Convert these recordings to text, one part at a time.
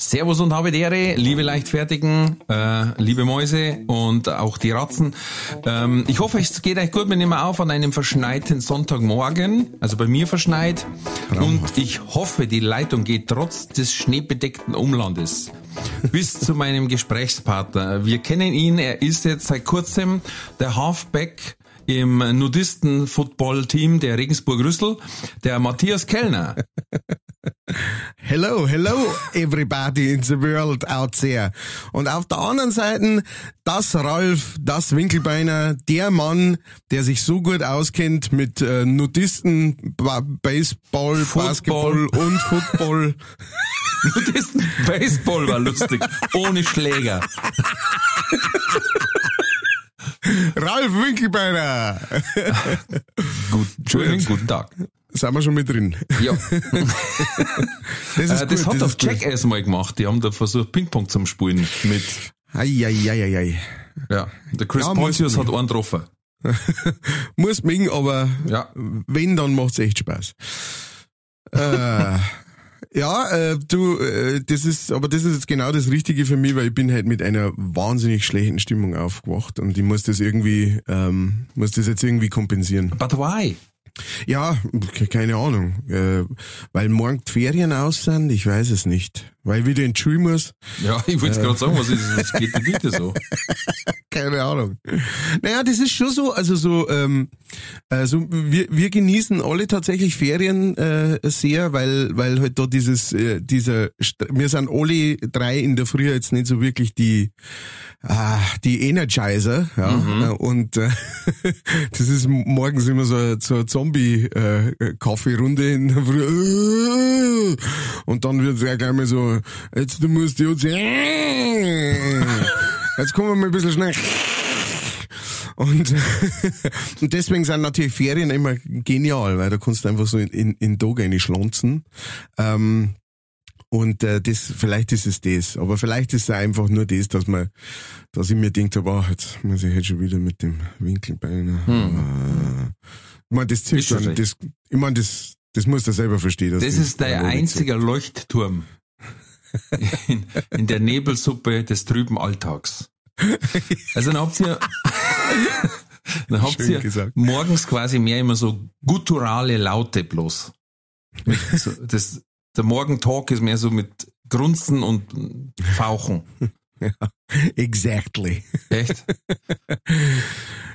Servus und habe Ehre, liebe Leichtfertigen, äh, liebe Mäuse und auch die Ratzen. Ähm, ich hoffe, es geht euch gut. Wir nehmen auf an einem verschneiten Sonntagmorgen, also bei mir verschneit. Und ich hoffe, die Leitung geht trotz des schneebedeckten Umlandes bis zu meinem Gesprächspartner. Wir kennen ihn, er ist jetzt seit kurzem der Halfback im Nudisten-Football-Team der Regensburg-Rüssel, der Matthias Kellner. Hello, hello, everybody in the world out there. Und auf der anderen Seite das Ralf, das Winkelbeiner, der Mann, der sich so gut auskennt mit äh, Nudisten, ba Baseball, Football. Basketball und Football. Nudisten, Baseball war lustig, ohne Schläger. Ralf Winkelbeiner. Gut, Entschuldigung, guten Tag. Sind wir schon mit drin? Ja. Das Äh, das hat das auf. Jackass mal gemacht. Die haben da versucht, Ping-Pong zu spielen mit, Eieieiei. ja, der Chris Ja, Pontius hat einen getroffen. Muss mögen, aber Ja. wenn, dann macht's echt Spaß. äh, ja, äh, du, äh, das ist, aber das ist jetzt genau das Richtige für mich, weil ich bin halt mit einer wahnsinnig schlechten Stimmung aufgewacht und ich muss das irgendwie, ähm, muss das jetzt irgendwie kompensieren. But why? Ja, ke- keine Ahnung. Äh, weil morgen die Ferien aus sind, ich weiß es nicht. Weil wieder in die Schule muss. Ja, ich wollte gerade sagen, was, ist, was geht denn bitte so? Keine Ahnung. Naja, das ist schon so, also so, ähm, also wir, wir genießen alle tatsächlich Ferien äh, sehr, weil, weil halt da dieses, äh, dieser, wir sind alle drei in der Früh jetzt nicht so wirklich die, ah, die Energizer, ja, äh, und äh, das ist morgens immer so, so eine Zombie-Kaffeerunde in der Früh. Und dann wird es ja gleich mal so, jetzt du musst jetzt, jetzt kommen wir mal ein bisschen schnell. Und, und deswegen sind natürlich Ferien immer genial, weil da kannst du einfach so in, in, in den Tag reinschlonzen. Ähm, und äh, das, vielleicht ist es das, aber vielleicht ist es einfach nur das, dass man, dass ich mir denkt, wow, jetzt muss ich jetzt schon wieder mit dem Winkelbein. Äh, ich meine, das schon dann, das, ich meine, das, das musst du selber verstehen. dass Das ist der einzige Leuchtturm in, in der Nebelsuppe des trüben Alltags. Also dann habt ihr, dann habt Schön ihr gesagt. morgens quasi mehr immer so gutturale Laute bloß. So, das, der Morgentalk ist mehr so mit Grunzen und Fauchen. Exactly. Echt?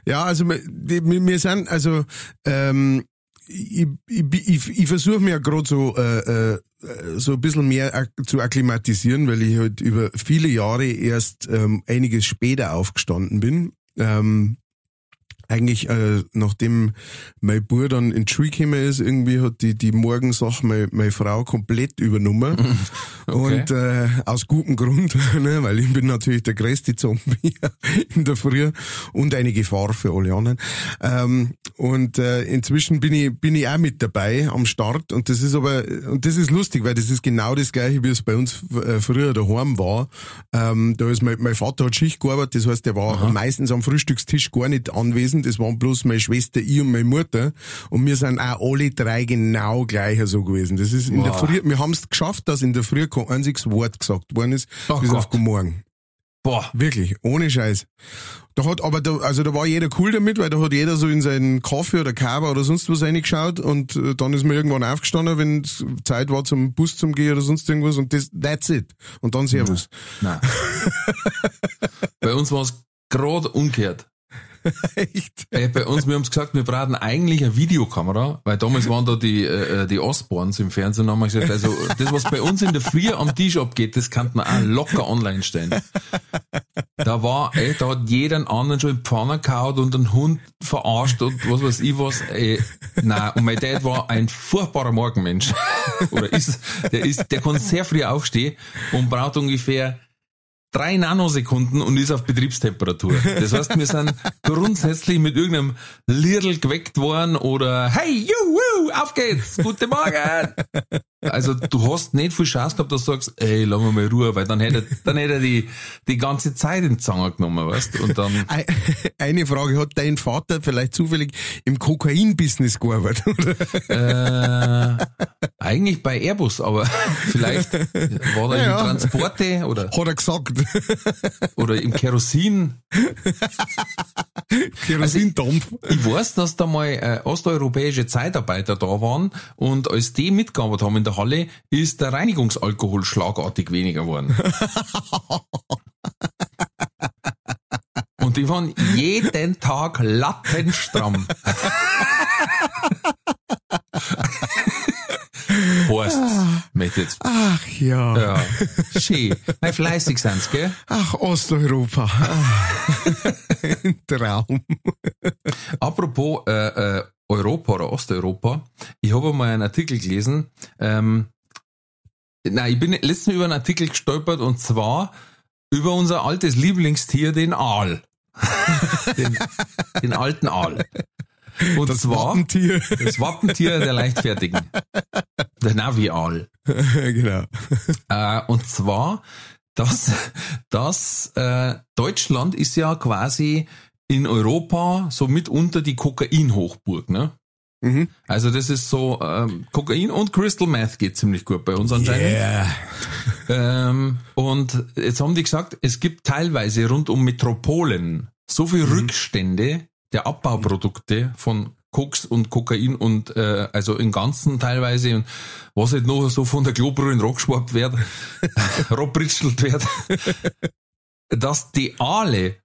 Ja, also wir, sind, also ähm, ich, ich, ich, ich versuche mir ja gerade so, äh, äh, so ein bisschen mehr ak zu akklimatisieren, weil ich halt über viele Jahre erst ähm, einiges später aufgestanden bin. Ähm, eigentlich, äh, nachdem mein Bruder dann in die Schule gekommen ist, irgendwie hat die, die Morgensache meine, meine Frau komplett übernommen. Okay. Und äh, aus gutem Grund, ne, weil ich bin natürlich der größte Zombie in der Früh und eine Gefahr für alle anderen. Ähm, und äh, inzwischen bin ich, bin ich auch mit dabei am Start und das ist aber, und das ist lustig, weil das ist genau das gleiche, wie es bei uns äh, früher daheim war. Ähm, da ist mein, mein Vater hat Schicht gearbeitet, das heißt, der war meistens am Frühstückstisch gar nicht anwesend, das waren bloß meine Schwester, ich und meine Mutter und wir sind auch alle drei genau gleicher so gewesen. Das ist in der Wow. Früh, wir haben es geschafft, dass in der Früh kein einziges Wort gesagt worden ist, Oh bis Gott. auf Guten Morgen. Boah. Wirklich, ohne Scheiß. Da hat, aber da, also da war jeder cool damit, weil da hat jeder so in seinen Kaffee oder Kaba oder sonst was reingeschaut und äh, dann ist man irgendwann aufgestanden, wenn es Zeit war zum Bus zum Gehen oder sonst irgendwas und das, that's it. Und dann Servus. Nein. Bei uns war es gerade umgekehrt. Echt? Äh, bei uns, wir haben gesagt, wir brauchen eigentlich eine Videokamera, weil damals waren da die, äh, die Osborns im Fernsehen, haben wir gesagt, also das, was bei uns in der Früh am Tisch abgeht, das kann man auch locker online stellen. Da war, ey, da hat jeder einen anderen schon in Pfanne gehauen und einen Hund verarscht und was weiß ich was, ey. Nein, und mein Dad war ein furchtbarer Morgenmensch. Oder ist, der ist, der kann sehr früh aufstehen und braucht ungefähr drei Nanosekunden und ist auf Betriebstemperatur. Das heißt, wir sind grundsätzlich mit irgendeinem Lidl geweckt worden oder hey, juhu, auf geht's, guten Morgen. Also du hast nicht viel Chance gehabt, dass du sagst, ey, lass mal mal Ruhe, weil dann hätte, dann hätte er die, die ganze Zeit in den Zanger genommen, weißt Und dann. Eine Frage, hat dein Vater vielleicht zufällig im Kokain-Business gearbeitet? Äh, eigentlich bei Airbus, aber vielleicht war er ja, in Transporte oder. Hat er gesagt. Oder im Kerosin. Kerosindampf. Also ich, ich, weiß, dass da mal äh, osteuropäische Zeitarbeiter da waren und als die mitgearbeitet haben in der Halle, ist der Reinigungsalkohol schlagartig weniger geworden. und die waren jeden Tag lattenstramm. Horst, mit jetzt. Ach ja. Ja, schön. Nein, fleißig sind's, gell? Ach, Osteuropa. Ein Traum. Apropos äh, äh, Europa oder Osteuropa, ich habe mal einen Artikel gelesen. Ähm, nein, ich bin letztens über einen Artikel gestolpert und zwar über unser altes Lieblingstier, den Aal. den, den alten Aal. Und das zwar Wappentier. das Wappentier der Leichtfertigen. Der Navial. genau. Äh, und zwar, dass, dass äh, Deutschland ist ja quasi in Europa so mitunter die Kokain-Hochburg, ne? Mhm. Also das ist so, ähm, Kokain und Crystal Meth geht ziemlich gut bei uns anscheinend. Yeah. Ähm, und jetzt haben die gesagt, es gibt teilweise rund um Metropolen so viel Rückstände der Abbauprodukte von Koks und Kokain und äh, also im Ganzen teilweise und was halt noch so von der Klobrille in Rock geschwappt wird, robbritzelt wird, dass die Aale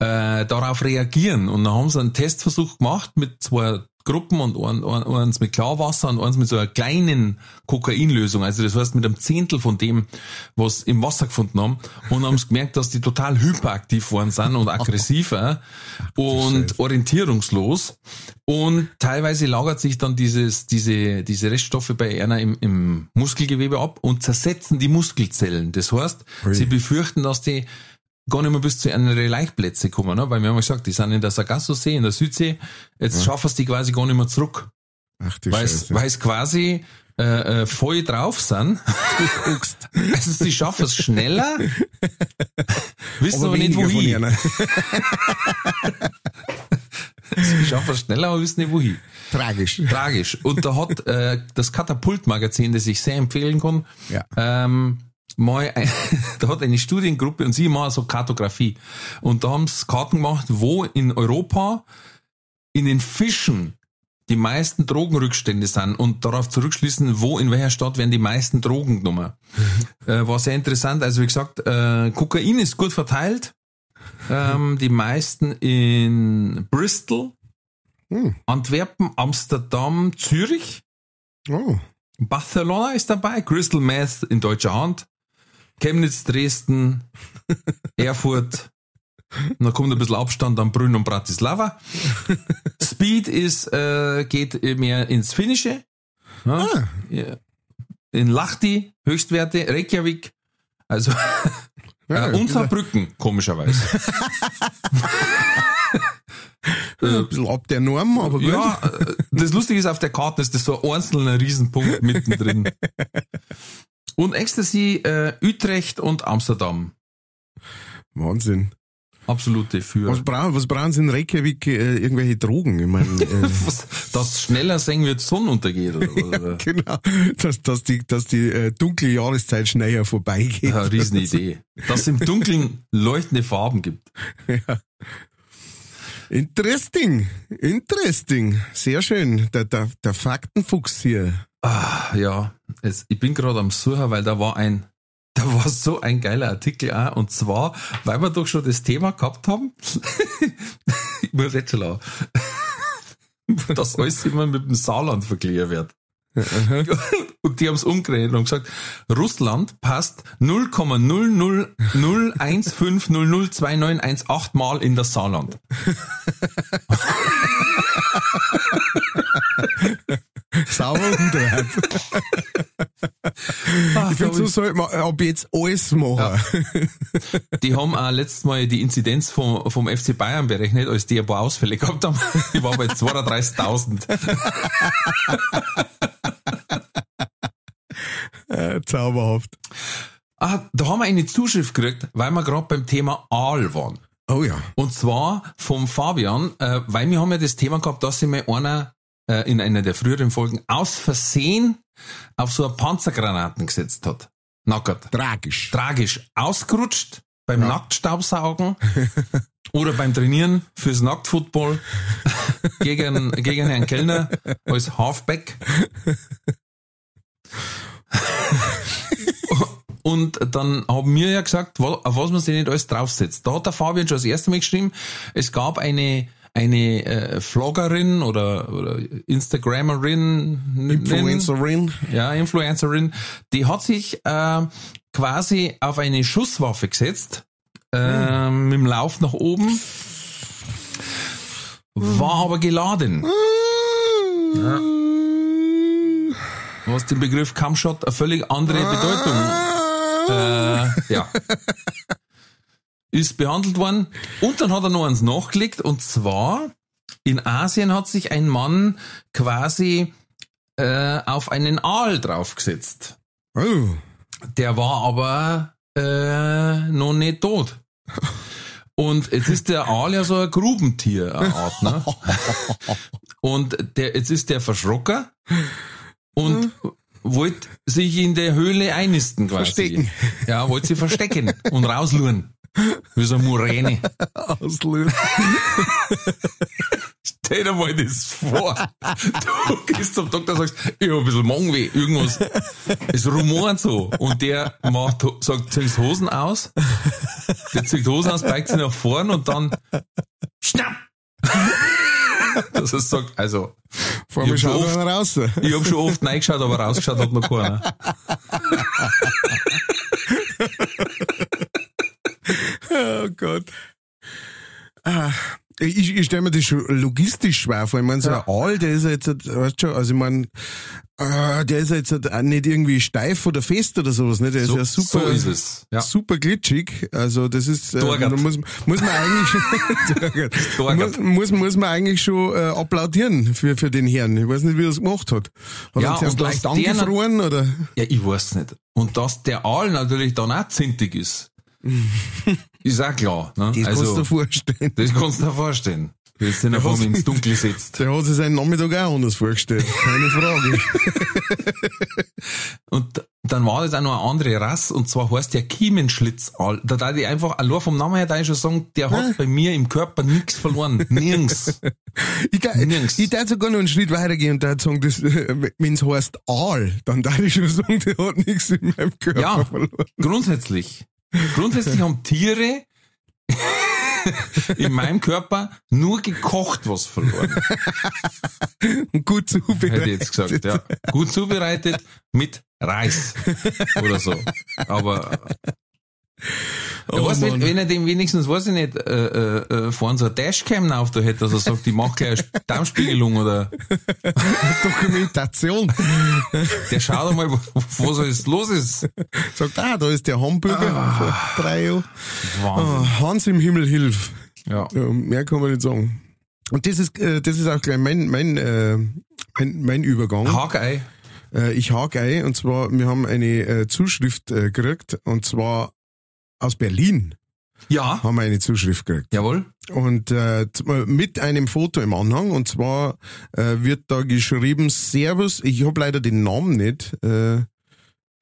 äh, darauf reagieren. Und dann haben sie einen Testversuch gemacht mit zwei Gruppen und ein, ein, eins mit Klarwasser und eins mit so einer kleinen Kokainlösung. Also das heißt mit einem Zehntel von dem, was im Wasser gefunden haben. Und haben sie gemerkt, dass die total hyperaktiv worden sind und aggressiver und orientierungslos. Und teilweise lagert sich dann dieses, diese, diese Reststoffe bei einer im, im Muskelgewebe ab und zersetzen die Muskelzellen. Das heißt, Ui. sie befürchten, dass die gar nicht mehr bis zu einer Leichtplätze kommen, ne? weil wir haben ja gesagt, die sind in der Sargasso-See, in der Südsee, jetzt ja. schaffen es die quasi gar nicht mehr zurück. Ach du Weil Scheiße. es quasi äh, äh, voll drauf sind. also sie schaffen es schneller, wissen aber, nicht weniger von wohin. ihnen. Sie schaffen es schneller, aber wissen nicht wohin. Tragisch. Tragisch. Und da hat äh, das Katapult-Magazin, das ich sehr empfehlen kann, Ja. ähm, mal, ein, da hat eine Studiengruppe und sie machen so Kartografie. Und da haben sie Karten gemacht, wo in Europa in den Fischen die meisten Drogenrückstände sind und darauf zurückschließen, wo in welcher Stadt werden die meisten Drogen genommen. äh, war sehr interessant. Also wie gesagt, äh, Kokain ist gut verteilt. Ähm, die meisten in Bristol, Hm. Antwerpen, Amsterdam, Zürich. Oh. Barcelona ist dabei, Crystal Meth in deutscher Hand, Chemnitz, Dresden, Erfurt, und dann kommt ein bisschen Abstand an Brünn und Bratislava. Speed ist, äh, geht mehr ins Finnische. Ja, Ah. In Lahti, Höchstwerte, Reykjavik, also Ja, äh, und Saarbrücken, komischerweise. Ein bisschen ab der Norm, aber gut. Ja, äh, das Lustige ist, auf der Karte ist das so ein einzelner Riesenpunkt mittendrin. Und Ecstasy, äh, Utrecht und Amsterdam. Wahnsinn. Absolute für. Was, brauchen, was brauchen Sie in Reykjavik? Äh, irgendwelche Drogen? Ich meine, äh, dass schneller sehen wird, Sonnenuntergeht oder, oder? genau, dass, dass die, dass die äh, dunkle Jahreszeit schneller vorbeigeht. Ja, Riesenidee. Dass es im Dunkeln leuchtende Farben gibt. Ja. Interesting, interesting. Sehr schön. Der, der, der Faktenfuchs hier. Ah, ja, es, ich bin gerade am Suchen, weil da war ein, da war so ein geiler Artikel auch, und zwar, weil wir doch schon das Thema gehabt haben, ich muss jetzt schon lachen, dass alles immer mit dem Saarland verglichen wird. Und die haben es umgerechnet und gesagt, Russland passt 0,00015002918 Mal in das Saarland. Sauber umdreht. Ach, Ich finde, so sollte man ab jetzt alles machen. die haben auch letztes Mal die Inzidenz vom, vom FC Bayern berechnet, als die ein paar Ausfälle gehabt haben. Die war bei 32.000. Äh, zauberhaft. Ah, da haben wir eine Zuschrift gekriegt, weil wir gerade beim Thema Aal waren. Oh ja. Und zwar vom Fabian, äh, weil wir haben ja das Thema gehabt, dass sich mal einer äh, in einer der früheren Folgen aus Versehen auf so eine Panzergranaten gesetzt hat. Nackert. Tragisch. Tragisch ausgerutscht beim Nacktstaubsaugen oder beim Trainieren fürs Nacktfootball gegen, gegen Herrn Kellner als Halfback. Und dann haben wir ja gesagt, auf was man sich nicht alles draufsetzt. Da hat der Fabian schon das erste Mal geschrieben, es gab eine, eine äh, Vloggerin oder, oder Instagrammerin, Influencerin. ja, Influencerin, die hat sich äh, quasi auf eine Schusswaffe gesetzt, äh, mit dem Lauf nach oben, war aber geladen. Was den Begriff Camshot eine völlig andere Bedeutung äh, ja. ist behandelt worden. Und dann hat er noch eins nachgelegt und zwar in Asien hat sich ein Mann quasi äh, auf einen Aal draufgesetzt. Oh. Der war aber äh, noch nicht tot. Und jetzt ist der Aal ja so ein Grubentier, eine Art, ne? Und der, jetzt ist der verschrocken und wollte sich in der Höhle einnisten quasi. Verstecken. Ja, wollte sie verstecken und rausluren. Wie so eine Muräne. Auslösen. Stell dir mal das vor. Du gehst zum Doktor und sagst, ich hab ein bisschen Magenweh, irgendwas. Es rumort so. Und der macht, sagt, ziehst Hosen aus. Der zieht Hosen aus, beigt sie nach vorn und dann, schnapp! Dass er sagt, also, Vor Ich mir hab schon oft- ich hab schon oft reingeschaut, aber rausgeschaut hat noch keiner. Oh Gott. Ah, ich, ich stelle mir das schon logistisch schwer vor. Ich meine, so ein Aal, der ist ja jetzt, weißt du schon, also ich meine, äh, der ist ja jetzt auch nicht irgendwie steif oder fest oder sowas, ne? Der So, ist ja super, so ist es. Ja. super glitschig. Also das ist, äh, da muss, muss man eigentlich muss, muss, muss man eigentlich schon äh, applaudieren für, für den Herrn. Ich weiß nicht, wie er es gemacht hat. Hat Ja, er zuerst leicht angefroren oder? Ja, ich weiß nicht. Und dass der Aal natürlich dann auch zintig ist, ist auch klar. Ne? Das kannst du dir also, vorstellen. das kannst du dir vorstellen. Jetzt den vor mir ins Dunkel sitzt. Der hat sich seinen Nachmittag auch anders vorgestellt. Keine Frage. Und dann war das auch noch eine andere Rasse, und zwar heißt der Kiemenschlitzaal. Da darf ich einfach, allein vom Namen her, da ich schon sagen, der hat bei mir im Körper nichts verloren. Nirgends. Ich, da, Nirgends. ich darf sogar noch einen Schritt weitergehen und da sagen, wenn es heißt Aal, dann darf ich schon sagen, der hat nichts in meinem Körper Ja. verloren. Grundsätzlich. Grundsätzlich haben Tiere in meinem Körper nur gekocht was verloren. Gut zubereitet. hätte ich jetzt gesagt, ja. Gut zubereitet mit Reis oder so. Aber ja, Oh weißt, wenn, wenn er dem wenigstens, weiß ich nicht, äh, äh, vorne so eine Dashcam auf da hätte, dass er sagt, ich mach gleich eine Darmspiegelung oder Dokumentation. der schaut einmal, wo- was alles los ist. Sagt, ah, da ist der Hamburger vor drei Jahren. Wahnsinn. Ah, Hans im Himmel hilf. Ja. Ja, mehr kann man nicht sagen. Und das ist, äh, das ist auch gleich mein, mein, äh, mein, mein Übergang. Hagei. Äh, ich hake ein, und zwar, wir haben eine äh, Zuschrift äh, gekriegt, und zwar aus Berlin Ja. haben wir eine Zuschrift gekriegt. Jawohl. Und äh, mit einem Foto im Anhang, und zwar äh, wird da geschrieben, Servus, ich habe leider den Namen nicht, äh,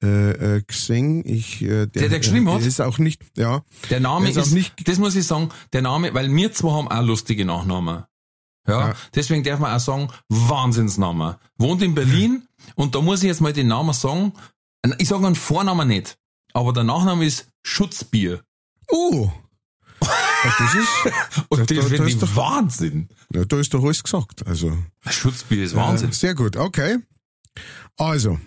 äh, äh, gesehen. Ich, äh, Der, der geschrieben hat? Der ist auch nicht, ja. Der Name Der ist ist, nicht- das muss ich sagen, der Name, weil wir zwei haben auch lustige Nachnamen. Ja, Ja. deswegen darf man auch sagen, Wahnsinnsname. Wohnt in Berlin und da muss ich jetzt mal den Namen sagen. Ich sage einen Vornamen nicht, aber der Nachname ist Schutzbier. Oh! Ja, das ist, Und Da- das da- da finde ich doch- Wahnsinn. ja, da ist doch alles gesagt. Also, Schutzbier ist Wahnsinn. Äh, sehr gut, okay. Also,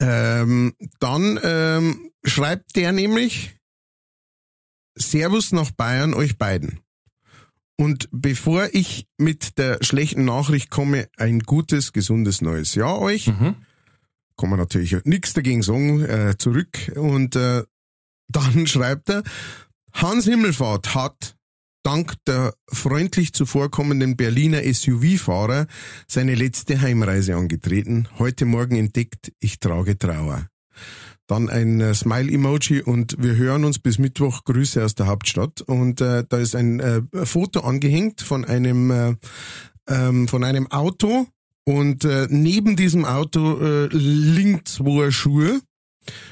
ähm, dann ähm, schreibt der nämlich Servus nach Bayern euch beiden. Und bevor ich mit der schlechten Nachricht komme, ein gutes, gesundes neues Jahr euch. Mhm. Kann man natürlich nichts dagegen sagen, äh, zurück. Und äh, dann schreibt er, Hans Himmelfahrt hat dank der freundlich zuvorkommenden Berliner SUV-Fahrer seine letzte Heimreise angetreten. Heute Morgen entdeckt, ich trage Trauer. Dann ein äh, Smile-Emoji und wir hören uns bis Mittwoch. Grüße aus der Hauptstadt. Und äh, da ist ein äh, Foto angehängt von einem äh, ähm, von einem Auto und äh, neben diesem Auto äh, liegen zwei Schuhe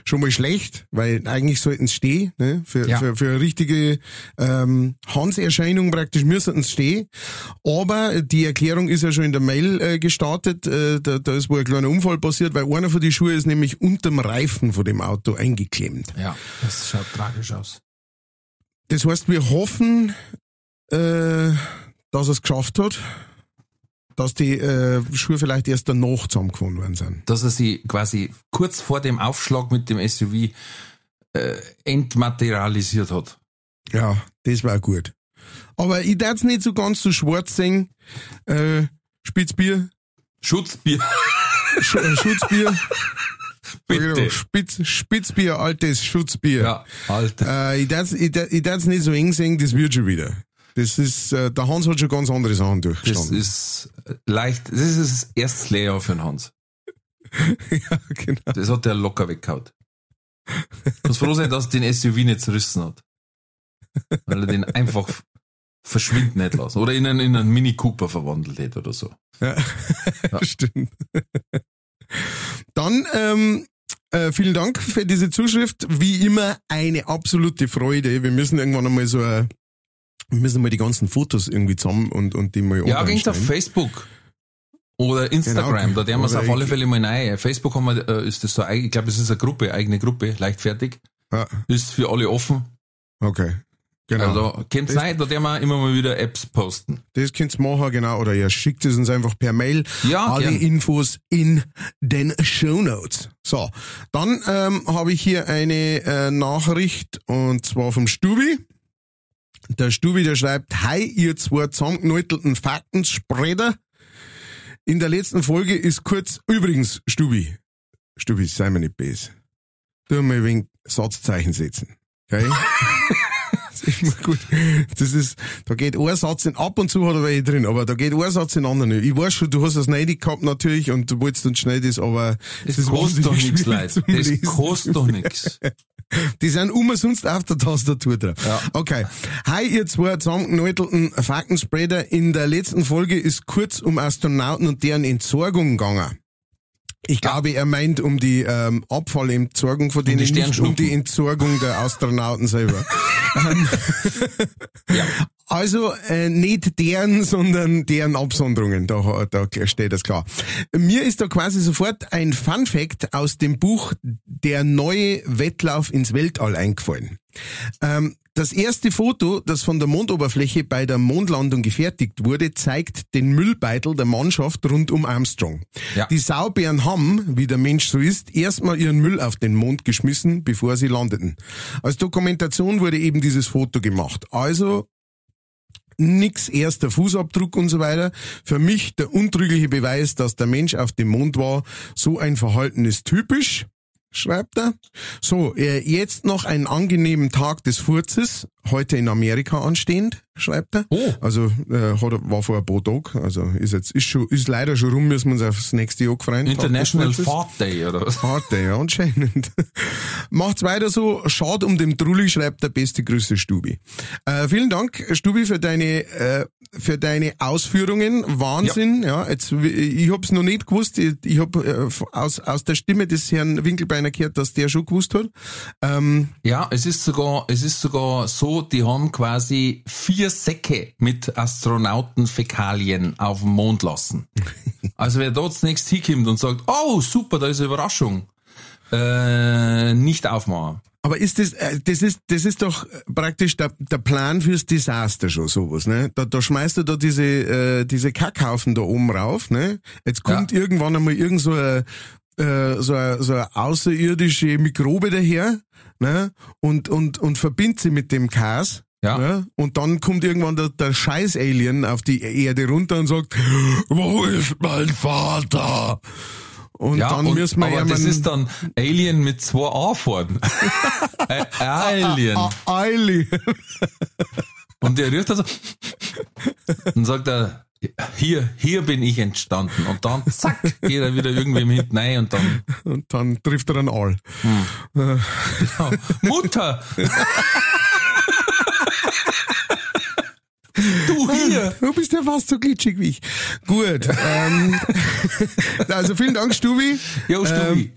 schon mal schlecht, weil eigentlich sollten es stehen, ne? für, Ja. für, für eine richtige ähm, Hans-Erscheinung praktisch müssen es stehen. Aber die Erklärung ist ja schon in der Mail äh, gestartet, äh, da, da ist wohl ein kleiner Unfall passiert, weil einer von den Schuhen ist nämlich unterm Reifen von dem Auto eingeklemmt. Ja, das schaut tragisch aus. Das heißt, wir hoffen, äh, dass er es geschafft hat, dass die äh, Schuhe vielleicht erst danach zusammengefunden worden sind. Dass er sie quasi kurz vor dem Aufschlag mit dem SUV äh, entmaterialisiert hat. Ja, das war gut. Aber ich darf es nicht so ganz so schwarz sehen. Äh, Spitzbier, Schutzbier, Sch äh, Schutzbier. bitte. Spitz, Spitzbier, altes Schutzbier. Ja, Alter. Äh, ich darf darf's nicht so eng sehen, das wird schon wieder. Das ist, äh, der Hans hat schon ganz andere Sachen Das durchgestanden. ist äh, leicht, das ist das erste Layer für den Hans. ja, genau. Das hat der locker weggehauen. Muss froh sein, dass den SUV nicht zerrissen hat. Weil er den einfach verschwinden nicht lassen. Oder in einen, in einen Mini Cooper verwandelt hätte oder so. Ja. Stimmt. Dann ähm, äh, vielen Dank für diese Zuschrift. Wie immer eine absolute Freude. Wir müssen irgendwann einmal so wir müssen mal die ganzen Fotos irgendwie zusammen und, und die mal Ja, ging's auf. Facebook. Oder Instagram, Genau. da werden wir es auf alle Fälle mal rein. Facebook haben wir, äh, ist das so, ich glaube, es ist eine Gruppe, eigene Gruppe, leichtfertig. Ja, Ist für alle offen. okay. Genau. Also, Das- rein, da werden wir immer mal wieder Apps posten. Das könnt ihr machen, genau. Oder ihr schickt es uns einfach per Mail. Ja, Alle gern. Infos in den Show Notes. So, dann ähm, habe ich hier eine äh, Nachricht und zwar vom Stubi. Der Stubi, der schreibt, Hi, ihr zwei zusammengenäutelten Faktenspreader. In der letzten Folge ist kurz, übrigens, Stubi, Stubi, sei mir nicht böse. Tu mal ein wenig Satzzeichen setzen. Okay? Das ist immer gut. Das ist, da geht ein Satz in, ab und zu hat er welche drin, aber da geht ein Satz in anderen. Ich weiß schon, du hast das neidig gehabt natürlich und du wolltest dann schnell das, aber Das, ist kostet doch nichts, Leute. Das Lesen. kostet doch nichts. Die sind umsonst auf der Tastatur drauf. Ja. Okay. Hi, ihr zwei zusammengenäutelten Faktenspreader. In der letzten Folge ist kurz um Astronauten und deren Entsorgung gegangen. Ich glaube, er meint um die ähm, Abfallentsorgung von denen, die nicht um die Entsorgung der Astronauten selber. Ähm, Ja. Also äh, nicht deren, sondern deren Absonderungen. Da, da steht das klar. Mir ist da quasi sofort ein Fun Fact aus dem Buch Der neue Wettlauf ins Weltall eingefallen. Ähm, das erste Foto, das von der Mondoberfläche bei der Mondlandung gefertigt wurde, zeigt den Müllbeutel der Mannschaft rund um Armstrong. Ja. Die Saubären haben, wie der Mensch so ist, erstmal ihren Müll auf den Mond geschmissen, bevor sie landeten. Als Dokumentation wurde eben dieses Foto gemacht. Also nix erster Fußabdruck und so weiter. Für mich der untrügliche Beweis, dass der Mensch auf dem Mond war. So ein Verhalten ist typisch, schreibt er. So, äh, jetzt noch einen angenehmen Tag des Furzes, heute in Amerika anstehend, schreibt er. Oh. Also äh, hat war vor ein paar Tagen, also ist jetzt ist schon ist leider schon rum, müssen wir uns aufs nächste Jahr freuen. International. Fart Day, oder was? Harte, ja, anscheinend. Macht's weiter so. Schad um dem Trulli, schreibt der beste Grüße Stubi. Äh, vielen Dank, Stubi, für deine, äh, für deine Ausführungen. Wahnsinn, ja. jetzt, ich hab's noch nicht gewusst. Ich, ich hab äh, aus, aus der Stimme des Herrn Winkelbeiner gehört, dass der schon gewusst hat. Ähm, Ja, es ist sogar, es ist sogar so, die haben quasi vier Säcke mit Astronautenfäkalien auf dem Mond lassen. Also wer dort zunächst hinkommt und sagt, oh super, da ist eine Überraschung, äh, nicht aufmachen. Aber ist das, äh, das ist, das ist doch praktisch der, der Plan fürs Desaster schon sowas, ne? Da, da schmeißt du da diese, äh, diese Kackhaufen da oben rauf, ne? Jetzt kommt Ja. irgendwann einmal irgend so eine, äh, so eine, so eine außerirdische Mikrobe daher, ne? Und, und, und verbindet sie mit dem Kas. Ja. Ne? Und dann kommt irgendwann der, der Scheiß-Alien auf die Erde runter und sagt, wo ist mein Vater? Und Ja, dann und, müssen wir aber ihm das ist dann Alien mit zwei A vorn. Äh, Alien. Alien. Und der rührt also und sagt er, hier, hier bin ich entstanden. Und dann zack, geht er wieder irgendwem hinten rein und dann, Und dann trifft er einen All. ja, Mutter! du hier! Du bist ja fast so glitschig wie ich. Gut. ähm, also vielen Dank, Stubi. Jo, Stubi. Ähm,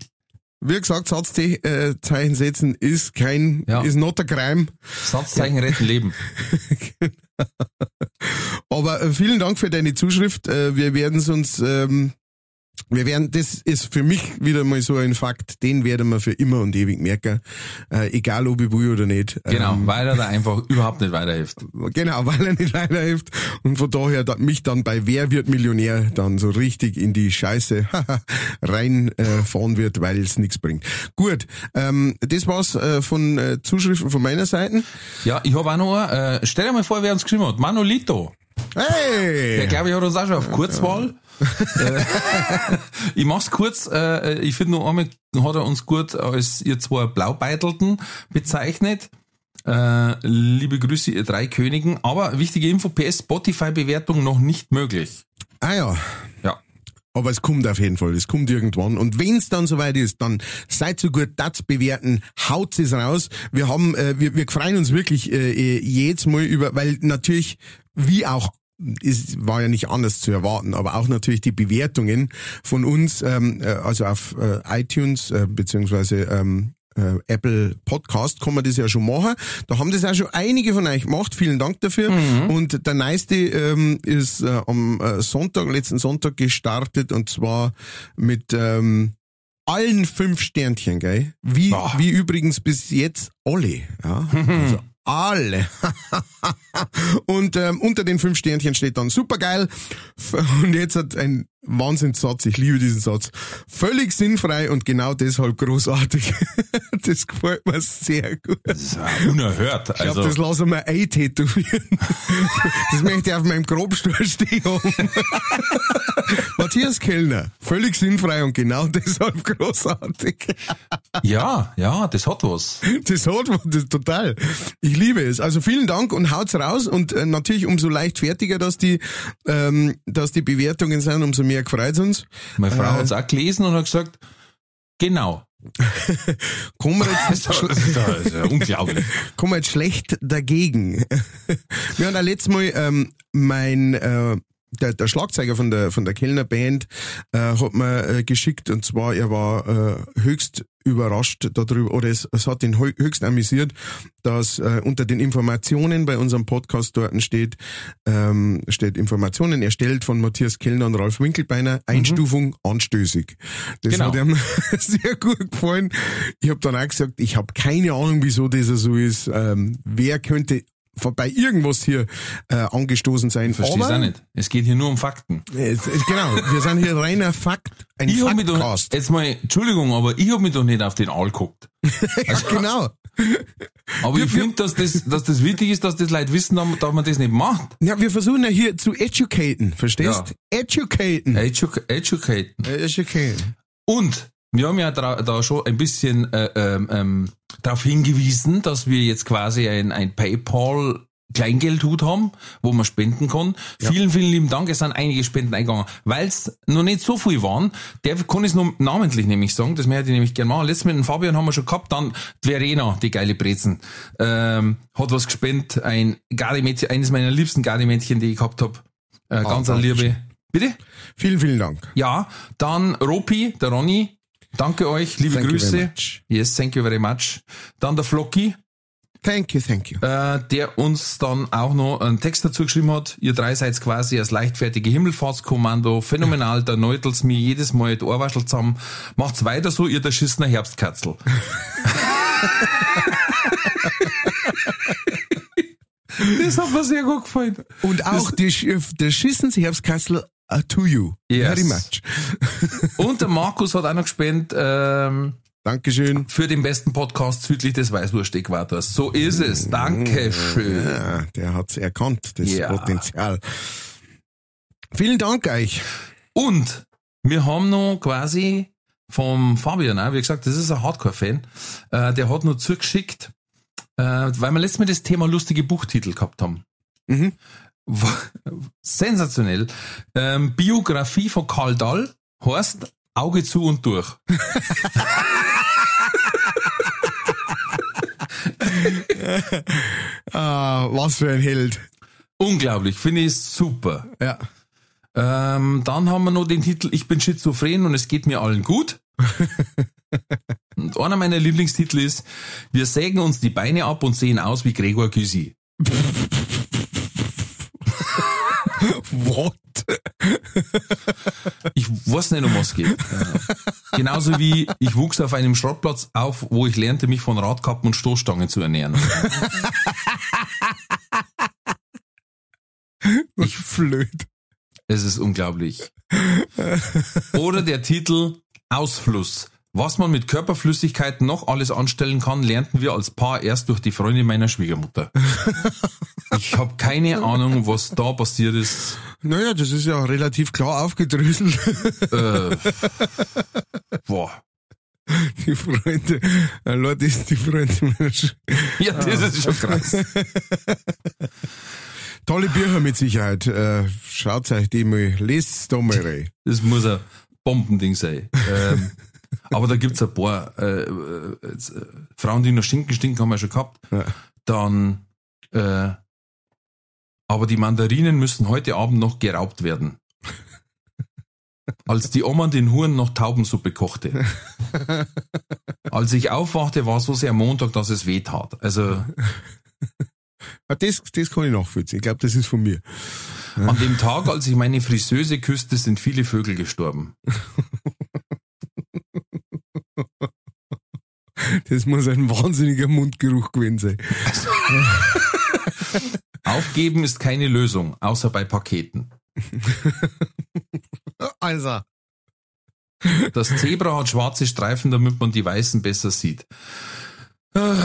wie gesagt, Satzzeichen setzen ist kein, Ja. ist not a crime. Satzzeichen retten Leben. Aber äh, vielen Dank für deine Zuschrift. Äh, wir werden es uns, ähm, wir werden, das ist für mich wieder mal so ein Fakt, den werden wir für immer und ewig merken. Äh, egal ob ich will oder nicht. Genau, Ähm, weil er da einfach überhaupt nicht weiterhilft. Genau, weil er nicht weiterhilft und von daher da, mich dann bei Wer wird Millionär dann so richtig in die Scheiße reinfahren äh, wird, weil es nichts bringt. Gut, ähm, das war's äh, von äh, Zuschriften von meiner Seite. Ja, ich habe auch noch, äh, stell dir mal vor, wer uns geschrieben hat. Manolito. Der Hey! glaube ich hat uns auch schon auf Kurzwahl. Äh, ich mach's kurz, äh, ich finde nur einmal hat er uns gut als ihr zwei Blaubeitelten bezeichnet. Äh, liebe Grüße, ihr drei Königen. Aber wichtige Info, PS Spotify-Bewertung noch nicht möglich. Ah ja, Ja. aber es kommt auf jeden Fall, es kommt irgendwann. Und wenn's dann soweit ist, dann seid so gut, das bewerten, haut es raus. Wir haben, äh, wir, wir freuen uns wirklich äh, äh, jedes Mal über, weil natürlich, wie auch es war ja nicht anders zu erwarten, aber auch natürlich die Bewertungen von uns, ähm, äh, also auf äh, iTunes äh, beziehungsweise ähm, äh, Apple Podcast kann man das ja schon machen. Da haben das auch schon einige von euch gemacht. Vielen Dank dafür. Und der neueste ähm, ist äh, am äh, Sonntag, letzten Sonntag gestartet und zwar mit ähm, allen fünf Sternchen, gell? Wie, Boah. wie übrigens bis jetzt alle. Ja? Also alle. und ähm, unter den fünf Sternchen steht dann supergeil. Und jetzt hat ein Wahnsinnssatz, ich liebe diesen Satz. Völlig sinnfrei und genau deshalb großartig. das gefällt mir sehr gut. Das ist unerhört. Ich glaube, Also, das lassen wir eintätowieren. das möchte ich auf meinem Grabstuhl stehen haben. Matthias Kellner, völlig sinnfrei und genau deshalb großartig. ja, ja, das hat was. Das hat man, das total. Ich liebe es. Also vielen Dank und haut's raus und äh, natürlich umso leichtfertiger, dass die, ähm, dass die Bewertungen sind, umso mehr gefreut uns. Meine Frau Äh. hat's auch gelesen und hat gesagt, genau. Kommen wir Das jetzt, ist ja, das ist ja unglaublich. kommen wir jetzt schlecht dagegen. Wir haben auch letztes Mal ähm, mein äh, der, der Schlagzeuger von der von der Kellner Band äh, hat mir äh, geschickt und zwar er war äh, höchst überrascht darüber oder es, es hat ihn höchst amüsiert, dass äh, unter den Informationen bei unserem Podcast dort steht ähm, steht Informationen erstellt von Matthias Kellner und Ralf Winkelbeiner Einstufung anstößig. Das Genau. hat ihm sehr gut gefallen. Ich habe dann auch gesagt, ich habe keine Ahnung, wieso das so ist. Ähm, wer könnte vorbei irgendwas hier äh, angestoßen sein? Verstehst auch nicht. Es geht hier nur um Fakten. es, es, genau, wir sind hier reiner Fakt, ein Ich hab mich doch, Faktcast. jetzt mal, Entschuldigung, aber ich hab mich doch nicht auf den Aal geguckt. genau. Aber ich finde, dass das, dass das wichtig ist, dass das Leute wissen, dass man- das nicht macht. Ja, wir versuchen ja hier zu educaten, verstehst? Educaten. Edu educate. Educaten. Und wir haben ja da, da schon ein bisschen äh, ähm, ähm, darauf hingewiesen, dass wir jetzt quasi ein, ein PayPal Kleingeldhut haben, wo man spenden kann. Vielen, vielen lieben Dank. Es sind einige Spenden eingegangen. Weil es noch nicht so viel waren, der kann ich es nur namentlich nämlich sagen, das möchte ich nämlich gerne machen. Letztes mit dem Fabian haben wir schon gehabt, dann Verena, die geile Brezen, ähm, hat was gespendet. Ein Gardemädchen, eines meiner liebsten Gardemädchen, die ich gehabt habe. Äh, ganz eine Dankeschön. Liebe. Bitte? Vielen, vielen Dank. Ja, dann Ropi, der Ronny. Danke euch, liebe Thank you very Grüße. much. Yes, thank you very much. Dann der Flocky, Thank you, thank you. äh, der uns dann auch noch einen Text dazu geschrieben hat. Ihr drei seid quasi als leichtfertige Himmelfahrtskommando. Phänomenal, da neutelt's mir jedes Mal die Ohrwaschel zusammen. Macht's weiter so, ihr der schissener Herbstkatzel. Das hat mir sehr gut gefallen. Und auch die, Sch- der Schissens Herbstkastel uh, to you. Yes. Very much. Und der Markus hat auch noch gespendet ähm, Dankeschön. für den besten Podcast südlich des Weißwurst-Äquators. So ist es. Dankeschön. Ja, der hat's erkannt, das Ja. Potenzial. Vielen Dank euch. Und wir haben noch quasi vom Fabian, wie gesagt, das ist ein Hardcore-Fan, äh, der hat noch zugeschickt, äh, weil wir letztes Mal das Thema lustige Buchtitel gehabt haben. Mhm. Sensationell. Ähm, Biografie von Karl Dahl heißt Auge zu und durch. Ah, was für ein Held. Unglaublich, finde ich super. Ja. Ähm, dann haben wir noch den Titel Ich bin schizophren und es geht mir allen gut. und einer meiner Lieblingstitel ist Wir sägen uns die Beine ab und sehen aus wie Gregor Gysi. What? Ich weiß nicht, um was es geht. Genauso wie ich wuchs auf einem Schrottplatz auf, wo ich lernte, mich von Radkappen und Stoßstangen zu ernähren. Ich flöt. Es ist unglaublich. Oder der Titel Ausfluss. Was man mit Körperflüssigkeiten noch alles anstellen kann, lernten wir als Paar erst durch die Freundin meiner Schwiegermutter. Ich habe keine Ahnung, was da passiert ist. Naja, das ist ja relativ klar aufgedröselt. Äh, boah. Die Freunde, Leute, ist die Freunde meiner Sch Ja, das ist schon krass. Tolle Bücher mit Sicherheit. Äh, schaut euch die mal, lest da mal rein. Das muss ein Bombending sein. Ähm, aber da gibt's ein paar äh, äh, äh, Frauen, die noch Schinken stinken, haben wir schon gehabt. Ja. Dann, äh, aber die Mandarinen müssen heute Abend noch geraubt werden. Als die Oma den Huren noch Taubensuppe kochte. Als ich aufwachte, war so sehr Montag, dass es weh tat. Also Ah, Das, das kann ich nachvollziehen. Ich glaube, das ist von mir. an dem Tag, als ich meine Friseuse küsste, sind viele Vögel gestorben. Das muss ein wahnsinniger Mundgeruch gewesen sein. Aufgeben ist keine Lösung, außer bei Paketen. Also. Das Zebra hat schwarze Streifen, damit man die Weißen besser sieht. Ah,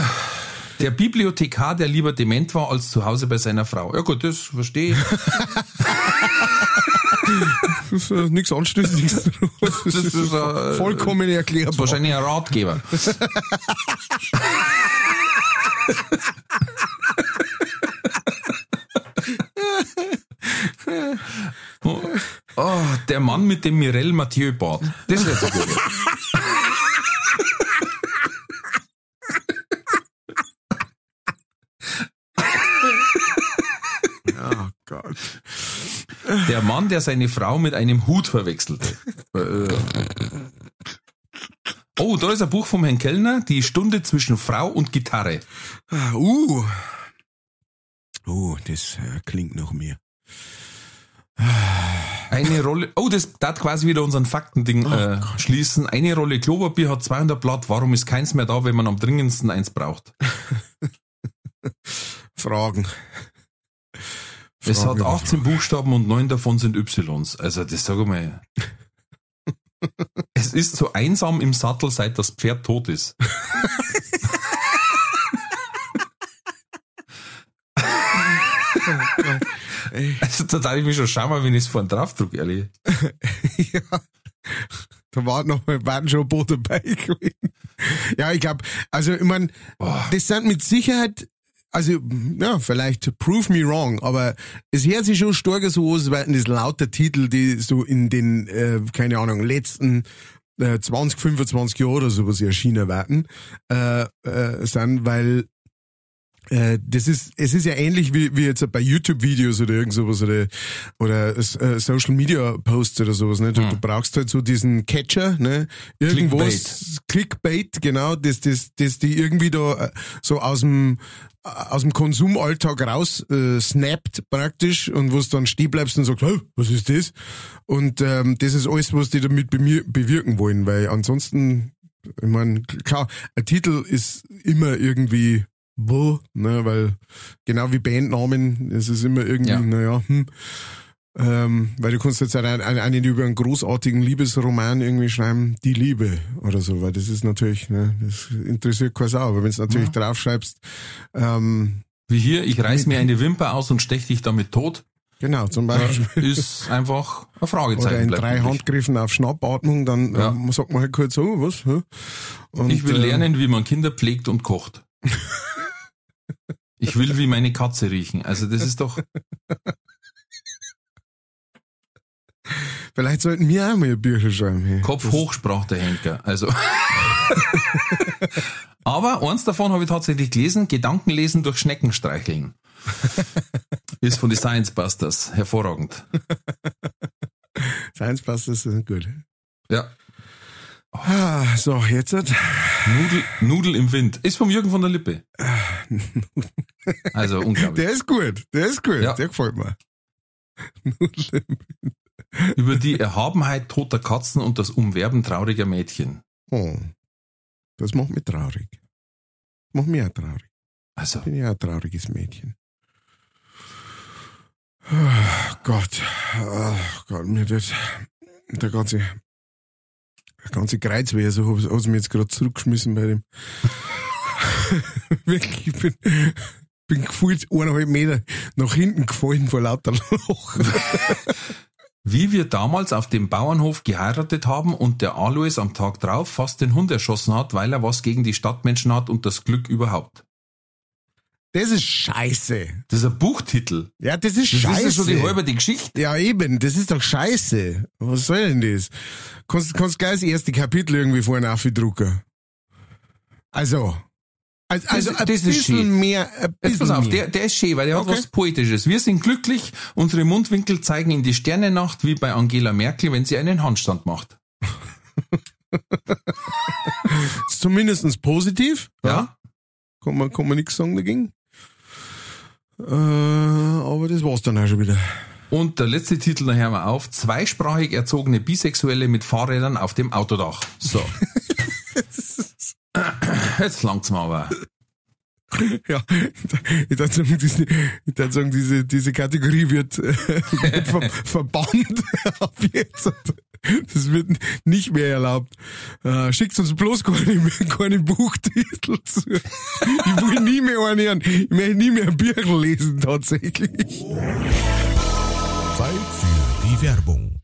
Der Bibliothekar, der lieber dement war als zu Hause bei seiner Frau. Ja gut, das verstehe ich. Das ist äh, nichts Anstößiges. Das, Das ist, äh, vollkommen erklärbar. Das ist wahrscheinlich ein Ratgeber. Oh, oh, der Mann mit dem Mirel Mathieu Bart. Das wäre so gut. Der Mann, der seine Frau mit einem Hut verwechselte. Äh, Oh, da ist ein Buch vom Herrn Kellner, Die Stunde zwischen Frau und Gitarre. Ah, Uh. Uh, das äh, klingt nach mir. Eine Rolle, oh, das darf quasi wieder unseren Faktending äh, schließen. Eine Rolle Klopapier hat 200 Blatt. Warum ist keins mehr da, wenn man am dringendsten eins braucht? Fragen. Es hat 18 Buchstaben und neun davon sind Ys. Also, das sag ich mal. es ist so einsam im Sattel, seit das Pferd tot ist. Also, da darf ich mich schon schauen, wenn ich es vorne drauf drücke, ehrlich. ja. Da waren noch waren schon ein paar dabei gewesen. Ja, ich glaube, also ich mein, das sind mit Sicherheit, also ja, vielleicht prove me wrong, aber es hört sich schon stark so aus, weil das lauter Titel, die so in den, äh, keine Ahnung, letzten äh, 20, 25 Jahren oder sowas erschienen werden, äh, äh, sind, weil äh, das ist, es ist ja ähnlich wie, wie jetzt bei YouTube-Videos oder irgend sowas oder, oder äh, Social-Media-Posts oder sowas, ne? Du, du brauchst halt so diesen Catcher, ne? Irgendwas, Clickbait, genau, das, das, das die irgendwie da äh, so aus dem, äh, aus dem Konsumalltag raus äh, snappt praktisch und wo du dann stehen bleibst und sagst, "Hä, was ist das? Und ähm, das ist alles, was die damit bewirken wollen, weil ansonsten Ich meine, klar, ein Titel ist immer irgendwie wo, ne, weil genau wie Bandnamen, es ist immer irgendwie, Ja. naja, hm. Ähm, weil du kannst jetzt halt einen, einen, über einen großartigen Liebesroman irgendwie schreiben, die Liebe oder so, weil das ist natürlich, ne, das interessiert kein Sau. Aber wenn du natürlich draufschreibst, ähm, Wie hier, ich reiß mir eine Wimper aus und stech dich damit tot, genau, zum Beispiel. ist einfach ein Fragezeichen. Oder in drei übrig. Handgriffen auf Schnappatmung, dann Ja. ähm, sagt man halt kurz so, was? hä? Und, Ich will ähm, lernen, wie man Kinder pflegt und kocht. Ich will wie meine Katze riechen. Also das ist doch, Vielleicht sollten wir auch mal Bücher schreiben. Hey. Kopf hoch, sprach der Henker. Also. Aber eins davon habe ich tatsächlich gelesen, Gedankenlesen durch Schnecken streicheln. Ist von den Science Busters. Hervorragend. Science Busters sind gut. Ja. Ah, so, jetzt. hat- Nudel, Nudel im Wind. Ist vom Jürgen von der Lippe. Also unglaublich. Der ist gut, der ist gut, Ja. der gefällt mir. Über die Erhabenheit toter Katzen und das Umwerben trauriger Mädchen. Oh, das macht mich traurig. Macht mich auch traurig. Also, Bin ja ein trauriges Mädchen. Ah, Gott, ah, Gott, mir das, der ganze, der ganze Kreuzwehr, so hat es mir jetzt gerade zurückgeschmissen bei dem. Wirklich, ich bin, bin gefühlt eineinhalb Meter nach hinten gefallen vor lauter Loch. wie wir damals auf dem Bauernhof geheiratet haben und der Alois am Tag drauf fast den Hund erschossen hat, weil er was gegen die Stadtmenschen hat und das Glück überhaupt. Das ist scheiße. Das ist ein Buchtitel. Ja, das ist Das scheiße. ist ja schon die halbe die Geschichte. Ja, eben, das ist doch scheiße. Was soll denn das? Kannst, kannst gleich das erste Kapitel irgendwie vorne aufdrucken. Also, also, also ein das ist bisschen mehr, ein Jetzt bisschen pass auf, mehr. der, der ist schön, weil der Okay. hat was Poetisches. Wir sind glücklich, unsere Mundwinkel zeigen in die Sternennacht, wie bei Angela Merkel, wenn sie einen Handstand macht. ist zumindest positiv. Ja? Kann man, kann man nichts sagen dagegen. Äh, aber das war's dann auch schon wieder. Und der letzte Titel, da hören wir auf. Zweisprachig erzogene Bisexuelle mit Fahrrädern auf dem Autodach. So. Jetzt langt's mal aber. Ja, ich würde sagen, diese, ich würd sagen, diese, diese Kategorie wird, äh, wird ver verbannt ab jetzt. Das wird nicht mehr erlaubt. Äh, schickt uns bloß keine, keine Buchtitel zu. Ich will nie mehr einen hören. Ich möchte nie mehr Bücher lesen, tatsächlich. Zeit für die Werbung.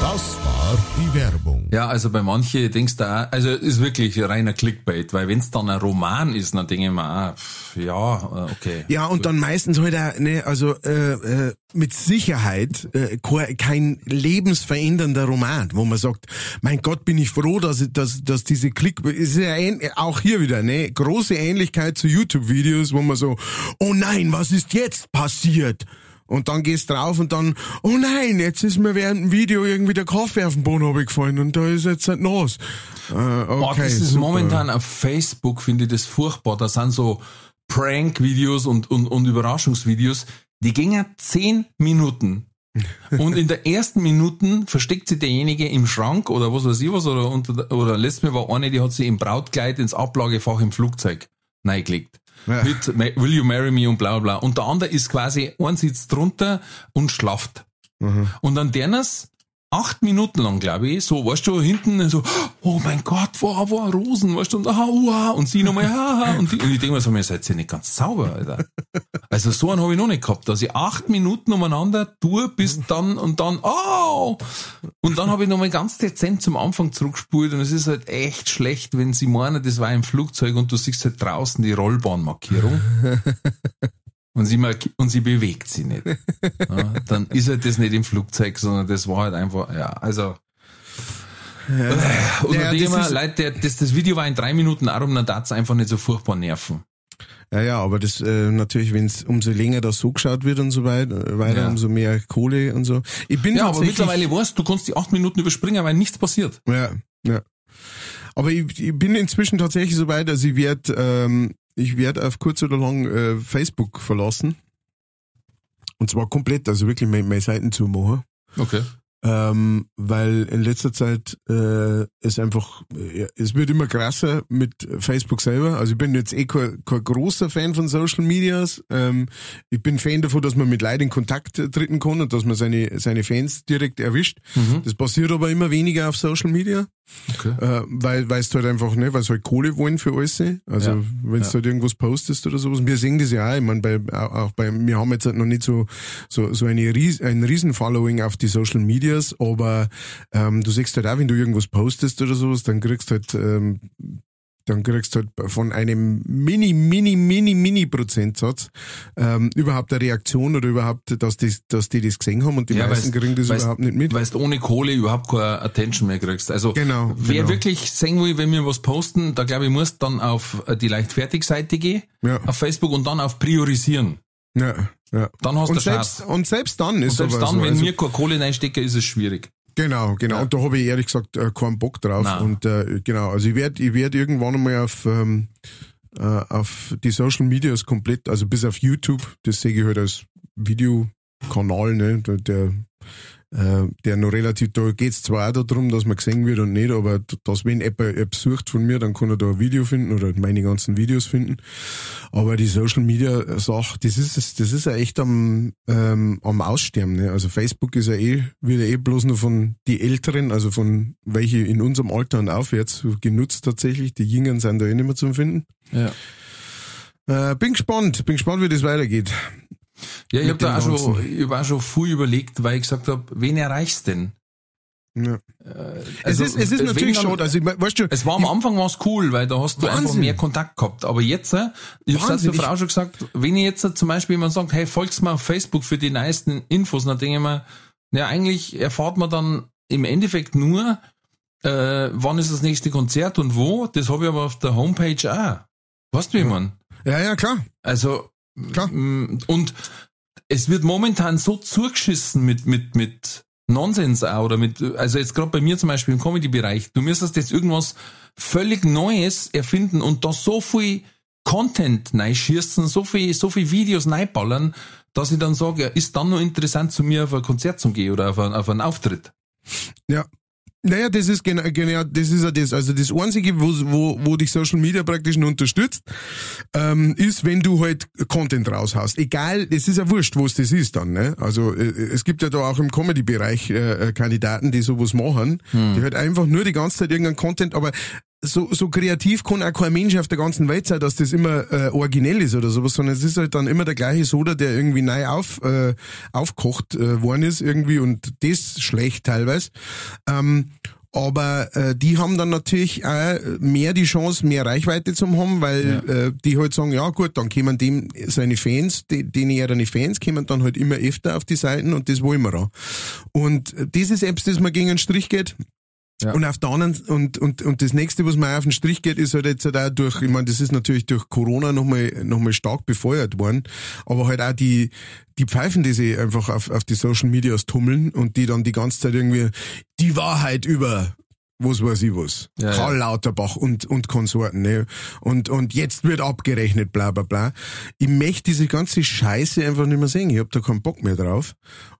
Das war die Werbung. Ja, also bei manche denkst du auch, also ist wirklich reiner Clickbait, weil wenn's dann ein Roman ist, dann denke ich mir, ah, pff, ja, äh, okay. Ja, und dann meistens halt auch, ne, also äh, äh, mit Sicherheit äh, kein- lebensverändernder Roman, wo man sagt, mein Gott, bin ich froh, dass, dass, dass diese Klick, ist ja ähn- auch hier wieder, ne, große Ähnlichkeit zu YouTube-Videos, wo man so, oh nein, was ist jetzt passiert? Und dann gehst drauf und dann, oh nein, jetzt ist mir während dem Video irgendwie der Kaffee auf den Boden runtergefallen und da ist jetzt ein Nas. Äh, okay, Boah, das ist super. momentan auf Facebook, finde ich das furchtbar. Da sind so Prank-Videos und, und, und Überraschungsvideos, die gingen zehn Minuten. Und in der ersten Minuten versteckt sich derjenige im Schrank oder was weiß ich was, oder, unter der, oder letztes Mal war eine, die hat sie im Brautkleid ins Ablagefach im Flugzeug reingelegt. Ja. Mit Will you marry me und bla bla bla. Und der andere ist quasi, ein sitzt drunter und schlaft. Und dann derners acht Minuten lang, glaube ich, so, weißt du, hinten so, oh mein Gott, wow, wow, Rosen, weißt du, und, ah, wow, und sie nochmal, haha, und, die, und ich denke mir so, mir seid ihr nicht ganz sauber, Alter. Also so einen habe ich noch nicht gehabt, dass ich acht Minuten umeinander tue, bis dann und dann, oh! Und dann habe ich nochmal ganz dezent zum Anfang zurückgespult und es ist halt echt schlecht, wenn sie meinen, das war im Flugzeug und du siehst halt draußen die Rollbahnmarkierung. Und sie, und sie bewegt sie nicht. Ja, dann ist halt das nicht im Flugzeug, sondern das war halt einfach, ja, also. Und Ja, dann denke ich das Leute, der, das, das Video war in drei Minuten Arum, dann darf es einfach nicht so furchtbar nerven. Ja, ja, aber das äh, natürlich, wenn es umso länger das so geschaut wird und so weiter, weiter Ja. umso mehr Kohle und so. Ich bin Ja, aber mittlerweile weißt du, du kannst die acht Minuten überspringen, weil nichts passiert. Ja, ja. Aber ich, ich bin inzwischen tatsächlich so weit, dass ich werde, ähm, ich werde auf kurz oder lang äh, Facebook verlassen. Und zwar komplett, also wirklich meine, meine Seiten zu machen. Okay. Ähm, weil in letzter Zeit äh, es einfach, äh, es wird immer krasser mit Facebook selber. Also ich bin jetzt eh kein, kein großer Fan von Social Medias. Ähm, ich bin Fan davon, dass man mit Leuten in Kontakt treten kann und dass man seine, seine Fans direkt erwischt. Das passiert aber immer weniger auf Social Media. Okay. Äh, weil weil es halt einfach, ne, weil sie halt Kohle wollen für alles. Also Ja. wenn du Ja. halt irgendwas postest oder sowas. Wir sehen das ja auch. Ich meine, bei, auch auch bei, wir haben jetzt halt noch nicht so, so, so eine Ries, ein Riesen-Following auf die Social Medias, aber ähm, du siehst halt auch, wenn du irgendwas postest oder sowas, dann kriegst du halt, ähm, dann kriegst du halt von einem mini, mini, mini, mini Prozentsatz ähm, überhaupt eine Reaktion oder überhaupt, dass die, dass die das gesehen haben und die meisten kriegen das weil's- überhaupt nicht mit. Weil du ohne Kohle überhaupt keine Attention mehr kriegst. Also Genau, wer genau. wirklich sehen will, wenn wir was posten, da glaube ich, muss dann auf äh, die Leichtfertig-Seite gehen, Ja. auf Facebook und dann auf Priorisieren. Ja, ja. Dann hast du und Chance. selbst, und selbst dann ist Und selbst dann, wenn also, wir keine Kohle reinstecken, ist es schwierig. Genau, genau. Ja. Und da habe ich ehrlich gesagt äh, keinen Bock drauf. Nein. Und äh, genau, also ich werde ich werd irgendwann einmal auf, ähm, äh, auf die Social Medias komplett, also bis auf YouTube, das sehe ich halt als Videokanal, ne, der, der der noch relativ, da geht's zwar auch darum, dass man gesehen wird und nicht, aber dass wenn jemand etwas sucht von mir, dann kann er da ein Video finden oder meine ganzen Videos finden. Aber die Social Media Sache, das ist, das ist ja echt am, ähm, am Aussterben. Ne? Also Facebook ist ja eh, wird ja eh bloß nur von die Älteren, also von welche in unserem Alter und aufwärts genutzt tatsächlich. Die Jüngeren sind da eh nicht mehr zum Finden. Ja. Äh, bin gespannt, bin gespannt, wie das weitergeht. Ja, ich habe da auch schon, ich hab auch schon viel überlegt, weil ich gesagt habe, wen erreichst denn? Ja. Also, es ist, es ist natürlich schon, also weißt du, Es war am Anfang war's cool, weil da hast du einfach Wahnsinn. mehr Kontakt gehabt. Aber jetzt, äh, ich habe Wahnsinn, zur Frau schon gesagt, wenn ich jetzt äh, zum Beispiel jemand sagt, hey, folgst mir auf Facebook für die neuesten Infos, dann denke ich mir, ja, eigentlich erfahrt man dann im Endeffekt nur, äh, wann ist das nächste Konzert und wo. Das habe ich aber auf der Homepage auch. Weißt du, wie man? ja, ja, klar. Also, Klar. m, und es wird momentan so zugeschissen mit, mit, mit Nonsens auch oder mit, also jetzt gerade bei mir zum Beispiel im Comedy-Bereich, du müsstest jetzt irgendwas völlig Neues erfinden und da so viel Content reinschießen, so viel, so viel Videos reinballern, dass ich dann sage, ja, ist dann nur interessant zu mir auf ein Konzert zu gehen oder auf, ein, auf einen Auftritt. Ja. Naja, das ist genau, genau, das ist ja das. Also das Einzige, wo, wo, wo dich Social Media praktisch nur unterstützt, ähm, ist, wenn du halt Content raushaust. Egal, das ist ja wurscht, wo es das ist dann. Ne? Also äh, es gibt ja da auch im Comedy-Bereich äh, äh, Kandidaten, die sowas machen, die halt einfach nur die ganze Zeit irgendeinen Content, aber so, so kreativ kann auch kein Mensch auf der ganzen Welt sein, dass das immer äh, originell ist oder sowas, sondern es ist halt dann immer der gleiche Soda, der irgendwie neu auf, äh, aufkocht äh, worden ist irgendwie und das schlecht teilweise. Ähm, aber äh, die haben dann natürlich auch mehr die Chance, mehr Reichweite zu haben, weil äh, die halt sagen, ja gut, dann kommen dem seine Fans, die, denen ja deine Fans, kommen dann halt immer öfter auf die Seiten und das wollen wir auch. Und das ist etwas, das man gegen den Strich geht. Ja. Und auf der anderen, und, und, und das nächste, was mir auf den Strich geht, ist halt jetzt halt auch durch, ich meine, das ist natürlich durch Corona nochmal, noch mal stark befeuert worden, aber halt auch die, die Pfeifen, die sich einfach auf, auf die Social Medias tummeln und die dann die ganze Zeit irgendwie die Wahrheit über was weiß ich was. Ja, Karl ja. Lauterbach und, und Konsorten, ne? Und, und jetzt wird abgerechnet, bla, bla, bla. Ich möchte diese ganze Scheiße einfach nicht mehr sehen. Ich hab da keinen Bock mehr drauf.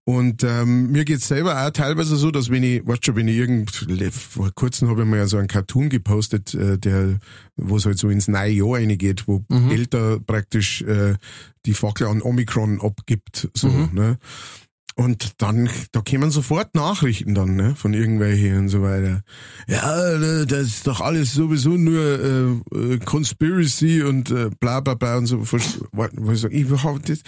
Und ähm, mir geht's selber auch teilweise so, dass wenn ich, weißt schon, wenn ich irgend, vor kurzem habe ich mal so einen Cartoon gepostet, äh, der, wo es halt so ins neue Jahr reingeht, wo Delta praktisch äh, die Fackel an Omikron abgibt, so, ne? Und dann, da kämen sofort Nachrichten dann, ne, von irgendwelchen und so weiter. Ja, äh, das ist doch alles sowieso nur äh, äh, Conspiracy und äh, bla bla bla und so. Ich, hab das,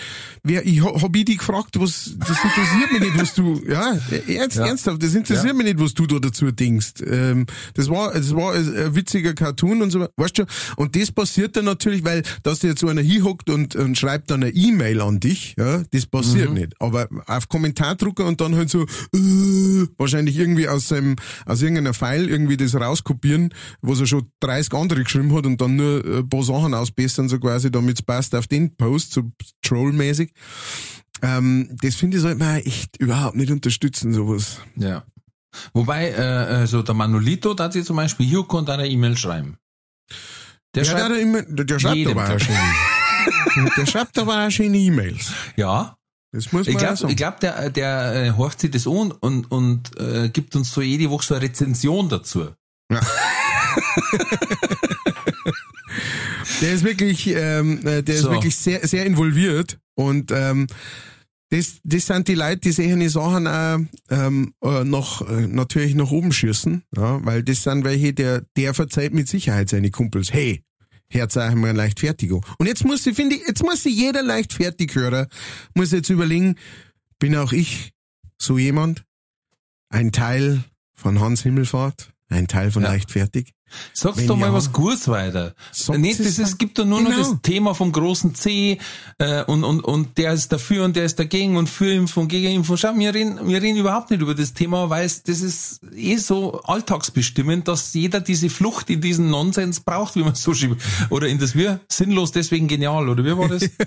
wer, ich hab, ich dich gefragt, was, das interessiert mich nicht, was du, ja, ernst, Ja. ernsthaft, das interessiert Ja. mich nicht, was du da dazu denkst. Ähm, das war, das war ein, ein witziger Cartoon und so, weiter. weißt du, und das passiert dann natürlich, weil, dass dir jetzt so einer hinhockt und, und schreibt dann eine E-Mail an dich, ja, das passiert Mhm. nicht. Aber auf Kommentar drucken und dann halt so äh, wahrscheinlich irgendwie aus seinem aus irgendeiner File irgendwie das rauskopieren, was er schon 30 andere geschrieben hat und dann nur ein paar Sachen ausbessern, so quasi, damit es passt auf den Post, so trollmäßig. Ähm, das finde ich, sollte man echt überhaupt nicht unterstützen, sowas. Ja. Wobei, äh, also der Manolito, da hat sie zum Beispiel hier und eine E-Mail schreiben. Der, ja, der, immer, der, der schreibt aber auch der schreibt aber auch schöne E-Mails. Ja. Das muss man Ich glaube, ich glaub, der, der äh, horcht sich das an und, und äh, gibt uns so jede Woche so eine Rezension dazu. Der ist wirklich, ähm, äh, der ist So. wirklich sehr, sehr involviert und ähm, das, das sind die Leute, die solche Sachen auch ähm, äh, noch äh, natürlich nach oben schießen, ja, weil das sind welche, der, der verzeiht mit Sicherheit seine Kumpels. Hey, Herz einmal ein Leichtfertiger. Und jetzt muss sie, finde ich, jetzt muss sich jeder Leichtfertighörer, muss jetzt überlegen, bin auch ich so jemand? Ein Teil von Hans Himmelfahrt? Ein Teil von Ja. Leichtfertig? Sag's Wenn doch mal ja, was Gutes weiter. es das ist, gibt doch nur noch Genau. das Thema vom großen C äh, und, und, und der ist dafür und der ist dagegen und für Impfung, gegen Impfung. Schau, wir reden, wir reden überhaupt nicht über das Thema, weil es, das ist eh so alltagsbestimmend, dass jeder diese Flucht in diesen Nonsens braucht, wie man so schreibt. Oder in das wir sinnlos, deswegen genial, oder wie war das?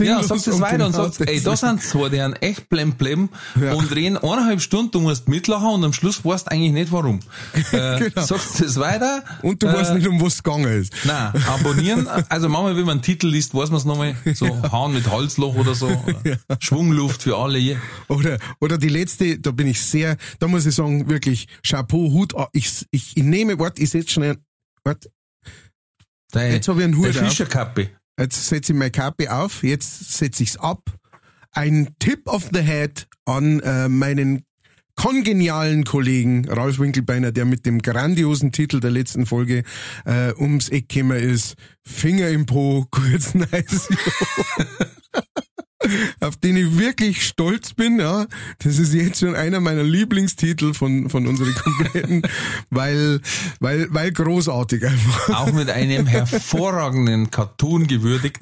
Ja, sagst und weiter und genau sagst, ey, da sind zwei, die haben echt blem blem Ja. und reden eineinhalb Stunden, du musst mitlachen und am Schluss weißt eigentlich nicht warum. Äh, Genau. Sagst es weiter. Und du weißt äh, nicht, um was es gegangen ist. Nein, abonnieren. Also manchmal, wenn man einen Titel liest, weiß man es nochmal. So Hahn mit Halsloch oder so. Oder Schwungluft für alle. Oder, oder die letzte, da bin ich sehr, da muss ich sagen, wirklich, Chapeau, Hut, ich, ich, ich nehme, warte, ich setze schnell, warte, Deine, Jetzt hab ich einen Hut auf. Fischerkappe. jetzt setze ich meine Kappe auf, jetzt setze ich's ab. Ein Tip of the Head an äh, meinen kongenialen Kollegen Ralf Winkelbeiner, der mit dem grandiosen Titel der letzten Folge äh, ums Eck gekommen ist, Finger im Po, kurz nice. auf den ich wirklich stolz bin, ja. Das ist jetzt schon einer meiner Lieblingstitel von, von unseren kompletten, weil, weil, weil großartig einfach. Auch mit einem hervorragenden Cartoon gewürdigt.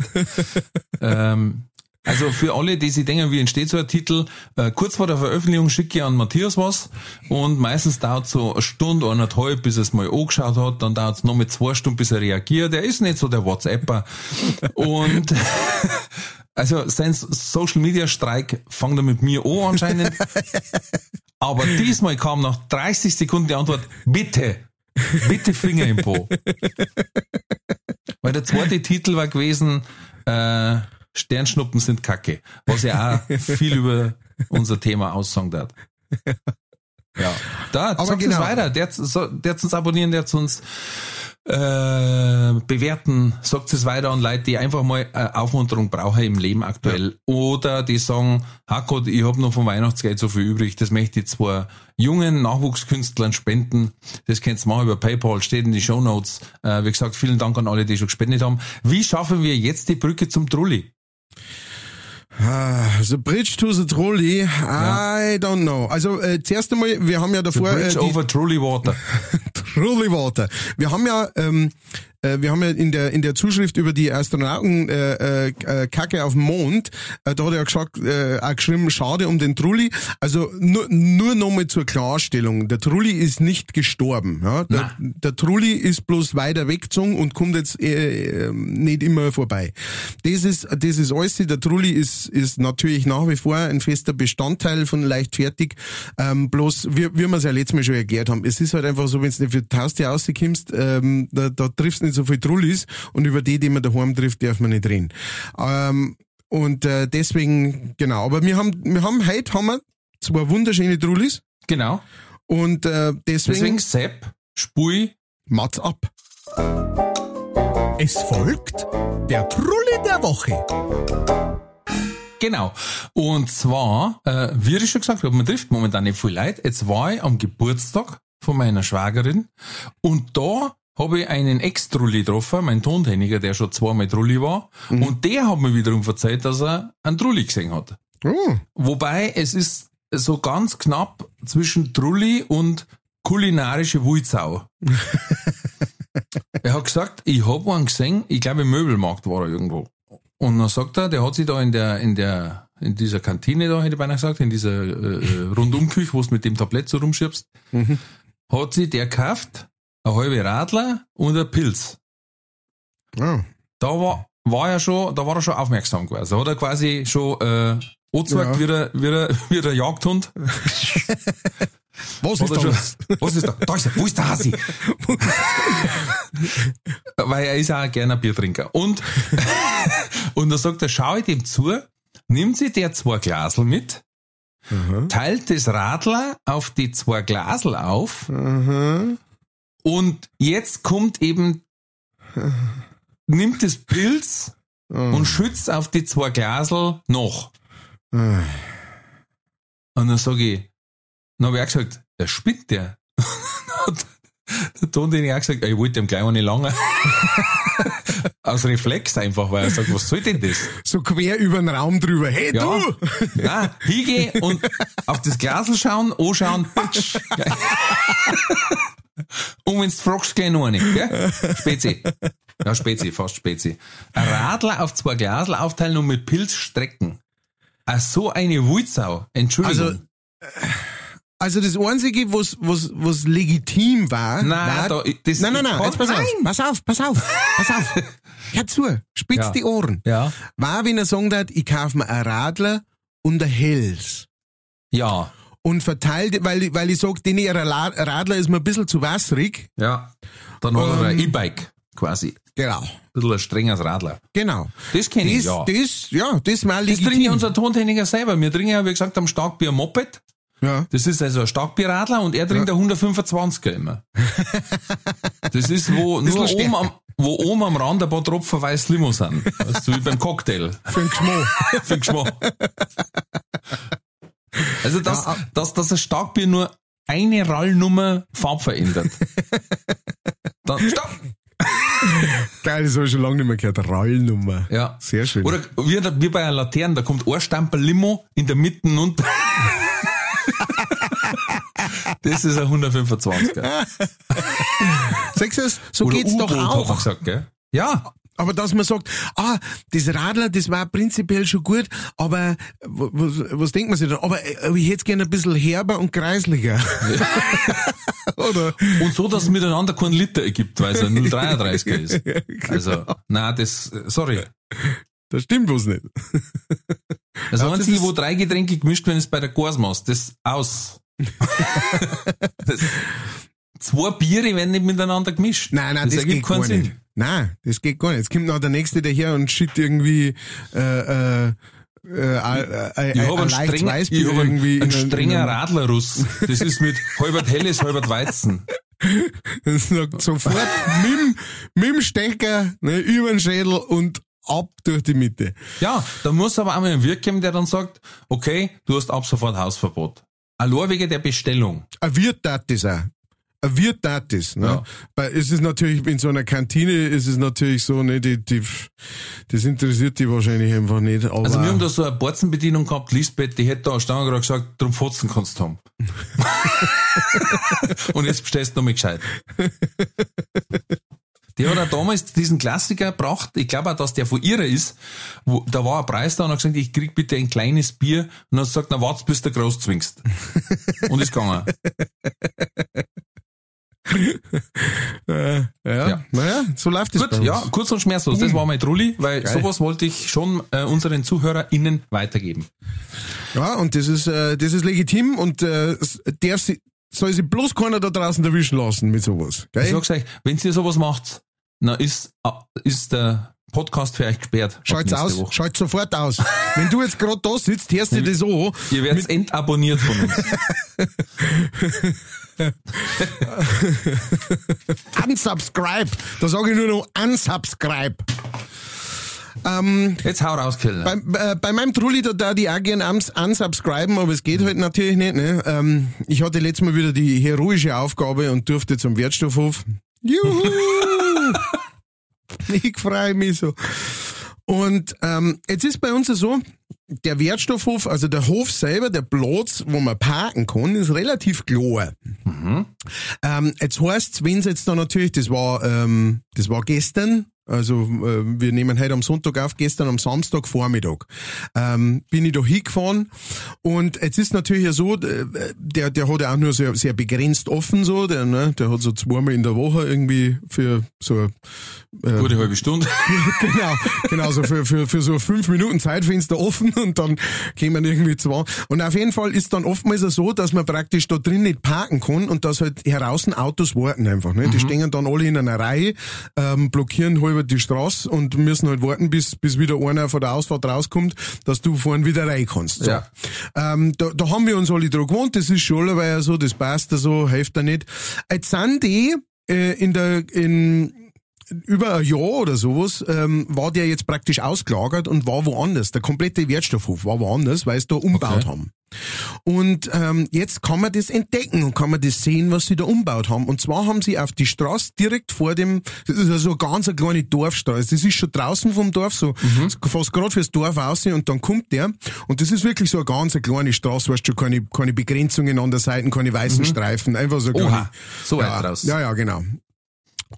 ähm, also für alle, die sich denken, wie entsteht so ein Titel, äh, kurz vor der Veröffentlichung schicke ich an Matthias was und meistens dauert so eine Stunde, eineinhalb, bis er es mal angeschaut hat, dann dauert es noch mit zwei Stunden, bis er reagiert. Er ist nicht so der WhatsApper. und also sein Social Media Streik fängt er mit mir an anscheinend. Aber diesmal kam nach 30 Sekunden die Antwort, bitte, bitte Finger im Po. Weil der zweite Titel war gewesen, äh, Sternschnuppen sind Kacke, was ja auch viel über unser Thema aussagen darf. Ja, da, Aber sagt genau. uns weiter, der, der uns abonnieren, der uns äh, bewerten, sagt es weiter an Leute, die einfach mal äh, Aufmunterung brauchen im Leben aktuell. Oder die sagen, Hackot, ich habe noch vom Weihnachtsgeld so viel übrig, das möchte ich zwei jungen Nachwuchskünstlern spenden. Das könnt ihr machen über PayPal, steht in die Shownotes. Äh, wie gesagt, vielen Dank an alle, die schon gespendet haben. Wie schaffen wir jetzt die Brücke zum Trulli? Ah, The Bridge to the Trolley, I don't know. Also äh, zuerst einmal, wir haben ja davor äh, Bridge die over Trulli Water. Trolley Water. Wir haben ja ähm, äh, wir haben ja in der in der Zuschrift über die Astronauten äh, äh, Kacke auf dem Mond, äh, da hat er gesagt, äh, auch geschrieben, schade um den Trulli. Also nur nur nochmal zur Klarstellung, der Trulli ist nicht gestorben. Ja? Der, der Trulli ist bloß weiter weggezogen und kommt jetzt äh, äh, nicht immer vorbei. Das ist das ist alles. Der Trulli ist ist natürlich nach wie vor ein fester Bestandteil von leichtfertig. Ähm, bloß wie, wie wir es ja letztes Mal schon erklärt haben, es ist halt einfach so, wenn du nicht für die Taste rauskommst, ähm, da, da triffst du nicht so viel Trullis und über die, die man daheim trifft, darf man nicht reden. Ähm, und äh, deswegen, genau, aber wir haben, wir haben heute haben wir zwei wunderschöne Trullis Genau. und äh, deswegen, Deswegen Sepp, Spui, Mats ab. Es folgt der Trulli der Woche. Genau. Und zwar, äh, wie ich schon gesagt habe, man trifft momentan nicht viel Leute. Jetzt war ich am Geburtstag von meiner Schwagerin und da habe ich einen Ex-Trulli getroffen, mein Tontechniker, der schon zweimal Trulli war. Und der hat mir wiederum erzählt, dass er einen Trulli gesehen hat. Oh, Wobei es ist so ganz knapp zwischen Trulli und kulinarische Wulzau. er hat gesagt, ich hab einen gesehen, ich glaube im Möbelmarkt war er irgendwo. Und dann sagt er, der hat sich da in der, in der in dieser Kantine da, hätte ich beinahe gesagt, in dieser äh, äh, Rundumküche, wo du mit dem Tablett so rumschiebst, hat sie der gekauft, eine halbe Radler und ein Pilz. Ah. Da war, war er schon, da war er schon aufmerksam gewesen. Da hat er quasi schon äh, angezeigt, Ja. wie, der, wie, der, wie der Jagdhund. Was ist das? was ist da? Da ist er, wo ist der Hasi? Weil er ist auch gerne ein Biertrinker. Und, und dann sagt er, schau ich dem zu, nimmt sie der zwei Glasel mit, teilt das Radler auf die zwei Glasel auf Aha. Und jetzt kommt eben, nimmt das Pilz und schützt auf die zwei Glasel noch. Ah. Und dann sage ich, dann habe ich auch gesagt, der spinnt der. Der Ton, den ich auch gesagt, ich wollte dem gleich auch nicht lange. Aus Reflex einfach, weil er sagt, was soll denn das? So quer über den Raum drüber. Hey Ja. du! Nein, hingehen und auf das Glasel schauen, anschauen, patsch. Und wenn du fragst, gleich noch eine, gell? Spezi. Ja, Spezi, fast Spezi. Ein Radler auf zwei Glasel aufteilen und mit Pilz strecken. Ach, so eine Wulzau. Entschuldigung. Also, Also das Einzige, was, was, was legitim war, Nein, war da- das- nein, nein, nein, jetzt pass auf, nein. pass auf, pass auf, pass auf, hör zu, spitz Ja. die Ohren. ja. War, wenn er sagen hat, ich kauf mir ein Radler und ein Hells. Ja. Und verteilt, weil, weil ich sag, den ihrer Radler ist mir ein bisschen zu wasserig. Ja. Dann hat er ein Ähm. E-Bike quasi. Genau. Ein bisschen ein strenges Radler. Genau. Das kenne ich, Das, ja. das, ja, das war Das legitim. unser Tontechniker selber. Wir trinken ja, wie gesagt, am Starkbier Moped. ja. Das ist also ein Starkbierradler und er trinkt ein 125er immer. Das ist, wo nur oben am, wo oben am Rand ein paar Tropfen weiß Limo sind. Du, wie beim Cocktail. Für den Geschmack. Für den Geschmack. Also, dass, Ja, ah. dass, dass ein Starkbier nur eine Rallnummer Farb verändert. Dann, stopp! Geil, das habe ich schon lange nicht mehr gehört. Rollnummer. Ja. Sehr schön. Oder wie, wie bei einer Laterne, da kommt ein Stempel Limo in der Mitte und Das ist ein 125er. Sagst du es? So Oder geht's doch U-Boot, hat auch. man gesagt, gell? Ja. Aber dass man sagt, ah, das Radler, das war prinzipiell schon gut, aber was, was denkt man sich dann? Aber äh, ich hätte gerne ein bisschen herber und kreislicher. Oder? Und so, dass es miteinander keinen Liter ergibt, weil es ein 0,33er ist. Also, na, das, sorry. Das stimmt was nicht. Das Ja, das einzige, wo drei Getränke gemischt werden, ist bei der machst. Das aus. das, zwei Biere werden nicht miteinander gemischt. Nein, nein, das, ergibt geht gar keinen nicht. Nein, das geht gar nicht. Jetzt kommt noch der Nächste daher und schickt irgendwie äh, äh, äh, äh, Ich ein, habe ein einen, streng, ich hab einen, strenger Radlerruss. Das ist mit halbert helles, halbert Weizen. Das sagt sofort mit, dem- mit dem Stecker ne, über den Schädel und ab durch die Mitte. Ja, da muss aber auch mal ein Wirt geben, der dann sagt, okay, du hast ab sofort Hausverbot. Allein wegen der Bestellung. Ein Wirt tat das auch. Wirt tat das. Ne? Ja. Weil es ist natürlich, in so einer Kantine ist es natürlich so, ne, die, die, das interessiert die wahrscheinlich einfach nicht. Also wir haben da so eine Borzenbedienung gehabt, Lisbeth, die hätte da standen gerade gesagt, drum Fotzen kannst du haben. Und jetzt bestellst du noch mal gescheit. Die hat auch damals diesen Klassiker gebracht, ich glaube auch, dass der von ihrer ist, wo, da war ein Preis da und hat gesagt, ich krieg bitte ein kleines Bier und dann hat gesagt, na warte, bis du groß zwingst. Und ist gegangen. äh, ja, Ja. naja, so läuft es Gut, ja, kurz und schmerzlos, das war mein Trulli, weil Geil. sowas wollte ich schon äh, unseren ZuhörerInnen weitergeben. Ja, und das ist, äh, das ist legitim und äh, darf sie, soll sich bloß keiner da draußen erwischen lassen mit sowas. Ich Gell? sag's euch, wenn ihr sowas macht, na ist, ah, ist der Podcast für euch gesperrt. Schaut's aus, Woche. schaut sofort aus. Wenn du jetzt gerade da sitzt, hörst du das an. Ihr werdet entabonniert von uns. Unsubscribe. Da sage ich nur noch unsubscribe. Ähm, Jetzt hau raus, Kellner. bei, äh, bei meinem Trulli, da darf ich auch gerne uns unsubscriben, aber es geht halt natürlich nicht. Ne? Ähm, ich hatte letztes Mal wieder die heroische Aufgabe und durfte zum Wertstoffhof. Juhu! Ich freue mich so. Und ähm, jetzt ist bei uns so, der Wertstoffhof, also der Hof selber, der Platz, wo man parken kann, ist relativ klar. Ähm, jetzt heißt wenn jetzt da natürlich, das war, ähm, das war gestern, Also äh, wir nehmen heute am Sonntag auf, gestern am Samstag Vormittag ähm, bin ich da hingefahren und jetzt ist natürlich ja so, äh, der, der hat ja auch nur sehr, sehr begrenzt offen so, der, ne, der hat so zweimal in der Woche irgendwie für so äh, Gute halbe Stunde. genau, genau, so für, für, für so fünf Minuten Zeitfenster offen und dann kämen irgendwie zwei. Und auf jeden Fall ist dann oftmals so, dass man praktisch da drin nicht parken kann und dass halt heraus Autos warten einfach. Ne? Die mhm. stehen dann alle in einer Reihe, ähm, blockieren halber die Straße und müssen halt warten, bis, bis wieder einer von der Ausfahrt rauskommt, dass du vorne wieder rein kannst. So. Ja. Ähm, da, da haben wir uns alle dran gewohnt, das ist schon weil so, das passt da so, hilft da nicht. Jetzt sind die äh, in der in über ein Jahr oder sowas ähm, war der jetzt praktisch ausgelagert und war woanders. Der komplette Wertstoffhof war woanders, weil sie da umbaut okay. haben. Und ähm, jetzt kann man das entdecken und kann man das sehen, was sie da umbaut haben. Und zwar haben sie auf die Straße direkt vor dem, das ist also eine ganz eine kleine Dorfstraße. Das ist schon draußen vom Dorf, so mhm. fast gerade fürs Dorf aussehen und dann kommt der. Und das ist wirklich so eine ganz eine kleine Straße, weißt du, keine, keine Begrenzungen an der Seite, keine weißen mhm. Streifen, einfach so Oha, so weit ja, raus. Ja, ja, genau.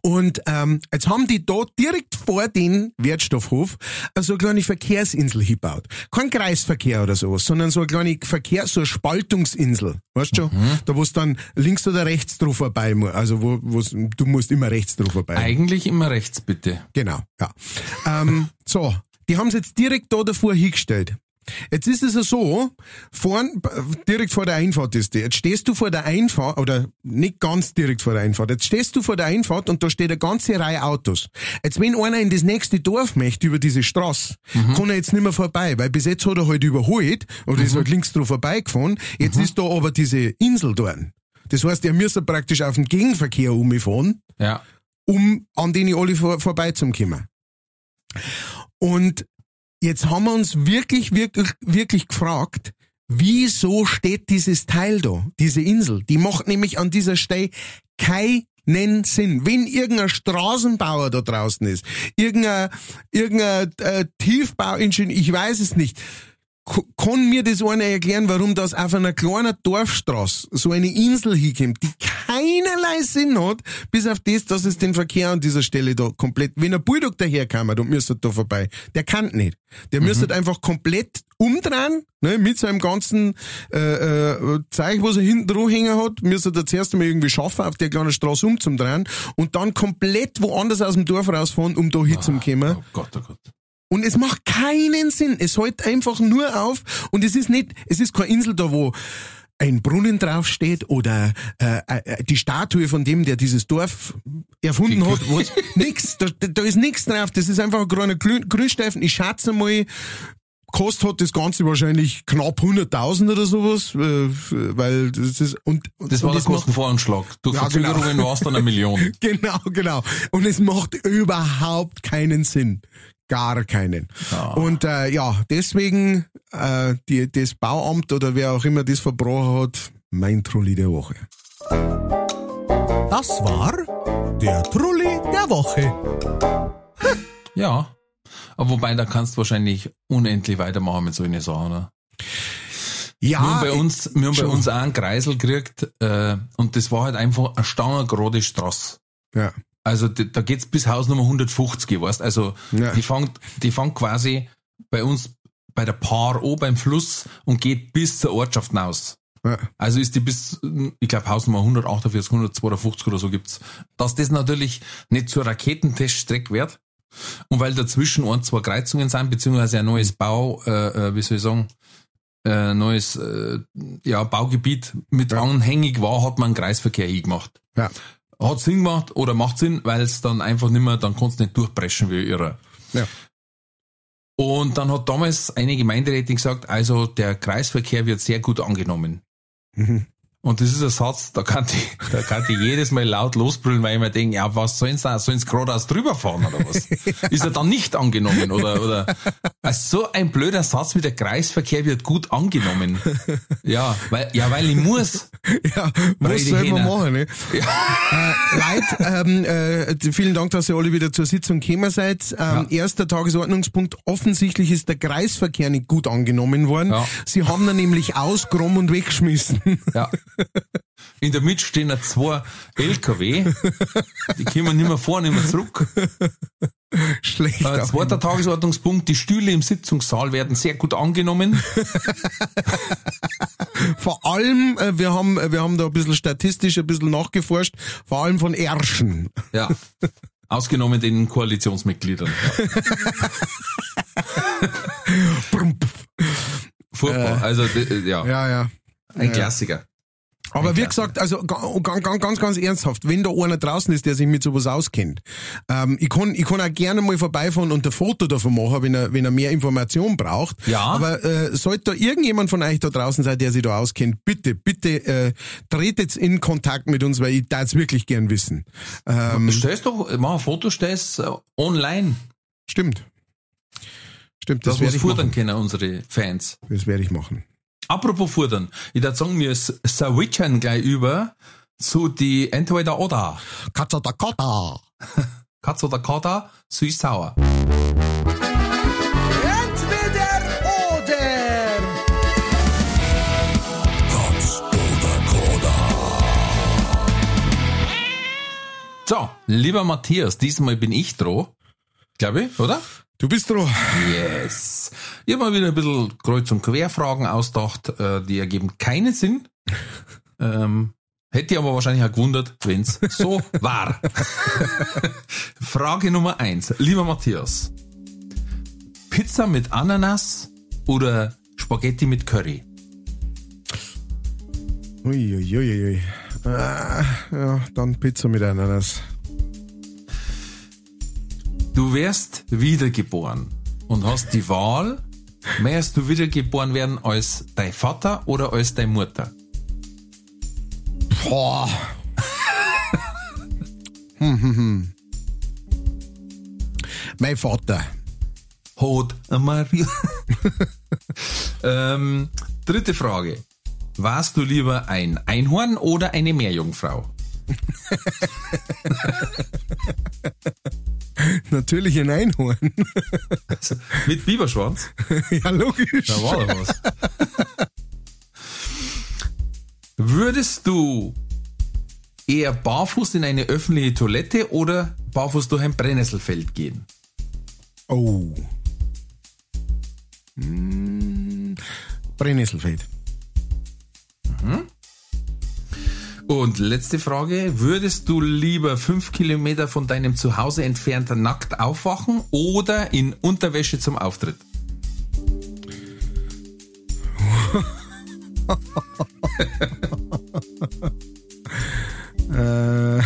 Und ähm, jetzt haben die da direkt vor den Wertstoffhof so eine kleine Verkehrsinsel gebaut. Kein Kreisverkehr oder sowas, sondern so eine kleine Verkehr, so eine Spaltungsinsel. Weißt du schon? Mhm. Da wo es dann links oder rechts drauf vorbei muss. Also wo wo's, du musst immer rechts drauf vorbei. Eigentlich immer rechts, bitte. Genau, ja. ähm, so, die haben es jetzt direkt da davor hingestellt. Jetzt ist es ja so, vorn, direkt vor der Einfahrt ist die. Jetzt stehst du vor der Einfahrt, oder nicht ganz direkt vor der Einfahrt, jetzt stehst du vor der Einfahrt und da steht eine ganze Reihe Autos. Jetzt wenn einer in das nächste Dorf möchte über diese Straße, mhm. kann er jetzt nicht mehr vorbei, weil bis jetzt hat er halt überholt, oder mhm. ist halt links drauf vorbeigefahren. Jetzt mhm. ist da aber diese Insel dort. Das heißt, er müsste praktisch auf den Gegenverkehr umfahren, ja. um an denen alle vor, vorbeizukommen. Und Jetzt haben wir uns wirklich, wirklich, wirklich gefragt, wieso steht dieses Teil da, diese Insel? Die macht nämlich an dieser Stelle keinen Sinn. Wenn irgendein Straßenbauer da draußen ist, irgendein, irgendein äh, Tiefbauingenieur, ich weiß es nicht, kann mir das einer erklären, warum das auf einer kleinen Dorfstraße so eine Insel hinkommt, die keinerlei Sinn hat, bis auf das, dass es den Verkehr an dieser Stelle da komplett, wenn ein Bulldog daherkommt und müsste da vorbei, der kann nicht. Der mhm. müsste einfach komplett umdrehen, ne, mit seinem ganzen äh, äh, Zeug, was er hinten dran hängen hat, müsste er zuerst einmal irgendwie schaffen, auf der kleinen Straße umzudrehen und dann komplett woanders aus dem Dorf rausfahren, um da hinzukommen. Oh Gott, oh Gott. Und es macht keinen Sinn. Es hält einfach nur auf und es ist nicht, es ist keine Insel da, wo ein Brunnen draufsteht oder äh, äh, die Statue von dem, der dieses Dorf erfunden hat. Was, nix, da, da ist nichts drauf. Das ist einfach ein kleiner Grünstreifen. Ich schätze mal, kostet hat das Ganze wahrscheinlich knapp 100.000 oder sowas, äh, weil das ist und das war und der Kostenvoranschlag. Durch ja, Verzögerungen genau. war es dann eine Million. genau, genau. Und es macht überhaupt keinen Sinn. Gar keinen. Ja. Und äh, ja, deswegen äh, die, das Bauamt oder wer auch immer das verbrochen hat, mein Trulli der Woche. Das war der Trulli der Woche. ja, aber wobei da kannst du wahrscheinlich unendlich weitermachen mit solchen Sachen. Ne? Ja, wir haben bei uns, wir haben bei uns auch einen Kreisel gekriegt äh, und das war halt einfach eine stangengerade Straße. Ja. Also da geht's bis Hausnummer 150, weißt Also ja. die fängt, die fängt quasi bei uns bei der Paar O beim Fluss und geht bis zur Ortschaft hinaus. Ja. Also ist die bis, ich glaube, Hausnummer 148, 152 oder so gibt's. Dass das natürlich nicht zur Raketenteststrecke wird und weil dazwischen ein, zwei Kreuzungen sind, beziehungsweise ein neues Bau, äh, äh wie soll ich sagen, äh, neues äh, ja, Baugebiet mit ja. anhängig war, hat man einen Kreisverkehr hingemacht. Ja hat Sinn gemacht oder macht Sinn, weil es dann einfach nicht mehr, dann kannst du nicht durchbrechen wie irre. Ja. Und dann hat damals eine Gemeinderätin gesagt, also der Kreisverkehr wird sehr gut angenommen. Mhm. Und das ist ein Satz, da kann die, da kann die jedes Mal laut losbrüllen, weil ich mir denke, ja, was sollen sie da? Sollen sie geradeaus drüber fahren oder was? ist er dann nicht angenommen oder, oder, also so ein blöder Satz wie der Kreisverkehr wird gut angenommen. Ja, weil, ja, weil ich muss. Ja, muss selber machen, ne? Ja. Äh, Leute, ähm, äh, vielen Dank, dass ihr alle wieder zur Sitzung gekommen seid. Ähm, ja. Erster Tagesordnungspunkt. Offensichtlich ist der Kreisverkehr nicht gut angenommen worden. Ja. Sie haben ihn nämlich ausgeräumt und weggeschmissen. Ja. In der Mitte stehen zwei LKW. Die kommen nicht mehr vor, nicht mehr zurück. Schlecht. Äh, zweiter Tagesordnungspunkt, die Stühle im Sitzungssaal werden sehr gut angenommen. Vor allem, äh, wir haben, wir haben da ein bisschen statistisch ein bisschen nachgeforscht, vor allem von Ärschen. Ja. Ausgenommen den Koalitionsmitgliedern. Furchtbar. Also, d- ja, Ja, ja. ein Klassiker. Aber wie gesagt, also ga- ga- ga- ganz, ganz ernsthaft, wenn da einer draußen ist, der sich mit sowas auskennt, ähm, ich kann, ich kann auch gerne mal vorbeifahren und ein Foto davon machen, wenn er, wenn er mehr Information braucht. Ja. Aber äh, sollte da irgendjemand von euch da draußen sein, der sich da auskennt, bitte, bitte äh, tretet in Kontakt mit uns, weil ich da jetzt wirklich gern wissen. Ähm, Stellst doch, mach ein Foto, stellst äh, online. stimmt. Stimmt, das, Das, werde ich machen. können, unsere Fans. Das werde ich machen. Apropos fordern. Ich würde sagen, wir switchen gleich über zu die entweder oder. Katzatakata. Katz oder Kater, süß-sauer. Entweder oder. So, lieber Matthias, diesmal bin ich dran. Glaube ich, oder? Du bist dran. Yes. Ich habe mal wieder ein bisschen Kreuz- und Querfragen ausgedacht, äh, die ergeben keinen Sinn. ähm, hätte ich aber wahrscheinlich auch gewundert, wenn's so war. Frage Nummer eins. Lieber Matthias. Pizza mit Ananas oder Spaghetti mit Curry? Uiuiuiui. Ah, ja, dann Pizza mit Ananas. Du wärst wiedergeboren und hast die Wahl, möchtest du wiedergeboren werden als dein Vater oder als deine Mutter? Boah. hm, hm, hm. Mein Vater. Hot Maria. ähm, dritte Frage. Warst du lieber ein Einhorn oder eine Meerjungfrau? Natürlich ein Einhorn. Mit Biberschwanz? ja, logisch. Da war doch was. Würdest du eher barfuß in eine öffentliche Toilette oder barfuß durch ein Brennnesselfeld gehen? Oh. Hm, Brennnesselfeld. Und letzte Frage. Würdest du lieber fünf Kilometer von deinem Zuhause entfernt nackt aufwachen oder in Unterwäsche zum Auftritt? Äh, äh,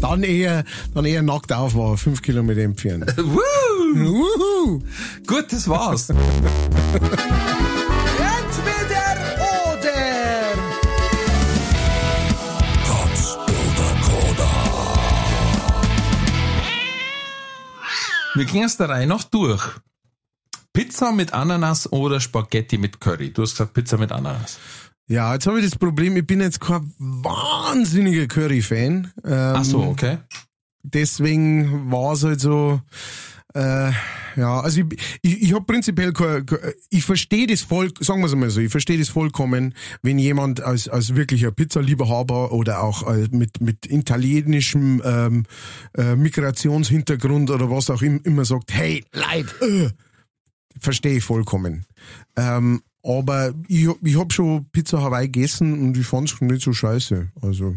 dann eher, dann eher nackt aufwachen, fünf Kilometer entfernt. Gut, das war's. Wir gehen es der Reihe noch durch. Pizza mit Ananas oder Spaghetti mit Curry? Du hast gesagt Pizza mit Ananas. Ja, jetzt habe ich das Problem, ich bin jetzt kein wahnsinniger Curry-Fan. Ähm, Ach so, okay. deswegen war es halt so, äh, ja, also ich, ich, ich habe prinzipiell, kein- ich verstehe das voll, sagen wir es mal so, ich verstehe das vollkommen, wenn jemand als, als wirklicher Pizzaliebehaber oder auch äh, mit, mit italienischem ähm, äh, Migrationshintergrund oder was auch im- immer sagt, hey, Leid, äh, verstehe ich vollkommen. Ähm, aber ich, ich habe schon Pizza Hawaii gegessen und ich fand es nicht so scheiße. Also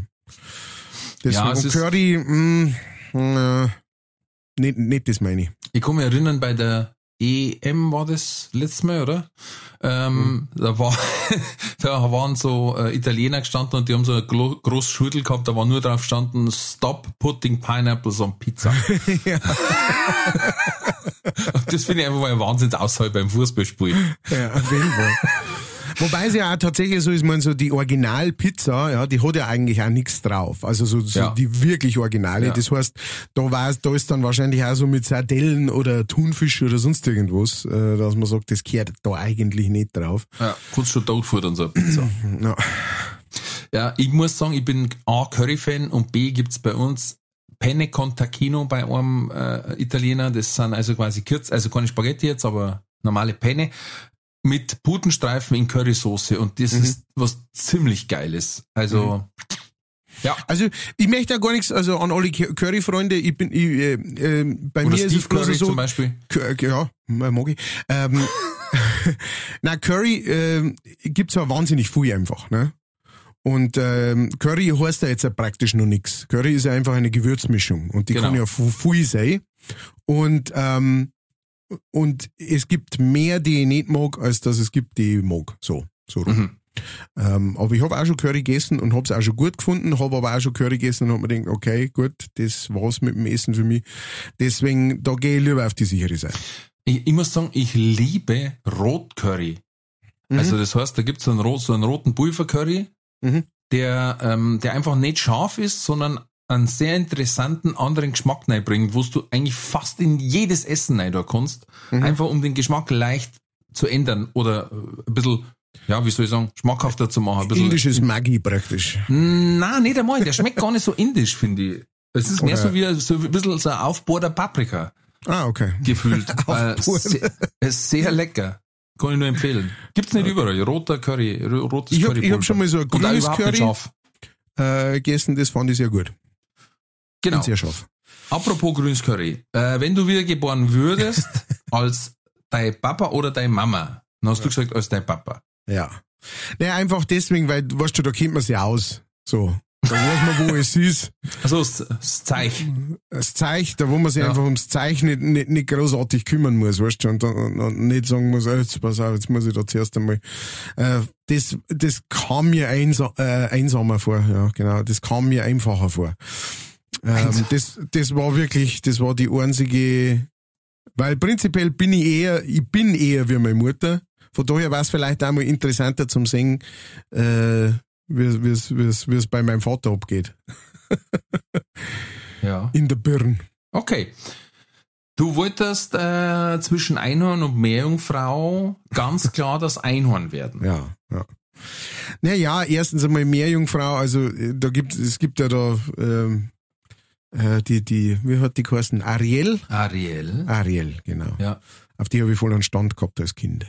deswegen Ja, Curry, mh, äh, nicht, nicht das meine ich. Ich kann mich erinnern, bei der EM war das letztes Mal, oder? Ähm, da, war, da waren so äh, Italiener gestanden und die haben so eine glo- große Schüttel gehabt, da war nur drauf gestanden, Stop putting pineapples on pizza. Das finde ich einfach mal ein Wahnsinnsaushalt beim Fußballspiel. Ja, auf jeden Fall. Wobei es ja auch tatsächlich so ist, man so die Originalpizza, ja, die hat ja eigentlich auch nichts drauf. Also so, so Ja. die wirklich Originale. Ja. Das heißt, da war da ist dann wahrscheinlich auch so mit Sardellen oder Thunfisch oder sonst irgendwas, äh, dass man sagt, das gehört da eigentlich nicht drauf. Ja, kurz schon tot und so eine Pizza. Ja. Ja, ich muss sagen, ich bin A, Curry-Fan und B, gibt's bei uns Penne con Tacchino bei einem äh, Italiener. Das sind also quasi kurz, also keine Spaghetti jetzt, aber normale Penne mit Putenstreifen in Currysoße und das ist was ziemlich Geiles. Also, ja. Also ich möchte ja gar nichts, also an alle Curry-Freunde, ich bin, ich, äh, äh, bei Oder mir ist Steve es bloß Curry so, zum Beispiel. Cur- Ja, mag ich. Ähm, na, Curry äh, gibt's ja wahnsinnig viel einfach, ne? Und ähm, Curry heißt ja jetzt ja praktisch noch nix. Curry ist ja einfach eine Gewürzmischung und die Genau. kann ja viel sein. Und ähm, und es gibt mehr, die ich nicht mag, als dass es gibt, die ich mag. So, so rum. Mhm. Ähm, aber ich habe auch schon Curry gegessen und habe es auch schon gut gefunden, habe aber auch schon Curry gegessen und habe mir gedacht, okay, gut, das war's mit dem Essen für mich. Deswegen, da gehe ich lieber auf die sichere Seite. Ich, ich muss sagen, ich liebe Rotcurry. Mhm. Also das heißt, da gibt's so einen, so einen roten Pulvercurry, Mhm. der, ähm, der einfach nicht scharf ist, sondern einen sehr interessanten anderen Geschmack reinbringt, wo du eigentlich fast in jedes Essen rein da kannst, Mhm. einfach um den Geschmack leicht zu ändern oder äh, ein bisschen, ja, wie soll ich sagen, schmackhafter zu machen. Indisches Maggi praktisch. Nein, nicht einmal. Der schmeckt gar nicht so indisch, finde ich. Es ist mehr Oder- so wie so ein bisschen so ein Aufbau der Paprika Ah, okay. gefühlt. äh, sehr, ist sehr lecker. Kann ich nur empfehlen. Gibt's nicht überall. Roter Curry, ro- rotes Ich hab- Curry. ich hab schon mal so ein grünes Curry. Äh, gegessen, das fand ich sehr gut. Genau. Apropos grünes Curry. Äh, wenn du wieder geboren würdest, als dein Papa oder deine Mama, dann hast du gesagt, als dein Papa. Ja. Naja, einfach deswegen, weil, weißt du, da kennt man sich aus. So. Da weiß man, wo es ist. Also das, Zeichen. Das Zeichen, da wo man sich Ja. einfach ums Zeichen nicht, nicht, nicht großartig kümmern muss, weißt du, und, und, und nicht sagen muss, äh, jetzt pass auf, jetzt muss ich da zuerst einmal. Äh, das, das kam mir einsa äh, einsamer vor, ja, genau. Das kam mir einfacher vor. Ähm, das, das war wirklich, das war die einzige, weil prinzipiell bin ich eher, ich bin eher wie meine Mutter. Von daher war es vielleicht auch mal interessanter zum Sehen, äh, es- wie es bei meinem Vater abgeht. Ja. In der Birn. Okay. Du wolltest äh, zwischen Einhorn und Meerjungfrau ganz klar das Einhorn werden. Ja, ja. Naja, erstens einmal Meerjungfrau, also äh, da gibt es gibt ja da ähm, äh, die, die, wie hat die geheißen? Ariel? Ariel. Ariel, genau. Ja. Auf die habe ich voll einen Stand gehabt als Kind.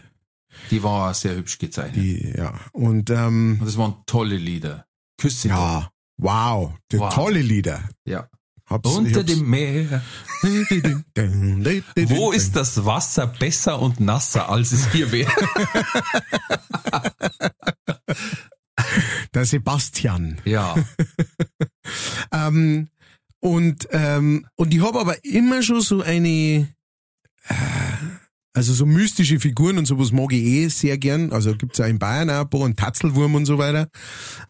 Die war sehr hübsch gezeichnet. Die, ja. Und ähm, Und das waren tolle Lieder. Küsse. ja, wow, die Wow. tolle Lieder. ja. Hab's, Unter dem Meer. Wo ist das Wasser besser und nasser, als es hier wäre? der Sebastian? Ja. Ähm, und, ähm, und ich habe aber immer schon so eine, äh, also so mystische Figuren und sowas mag ich eh sehr gern. Also gibt's auch in Bayern auch ein paar, einen Tatzelwurm und so weiter.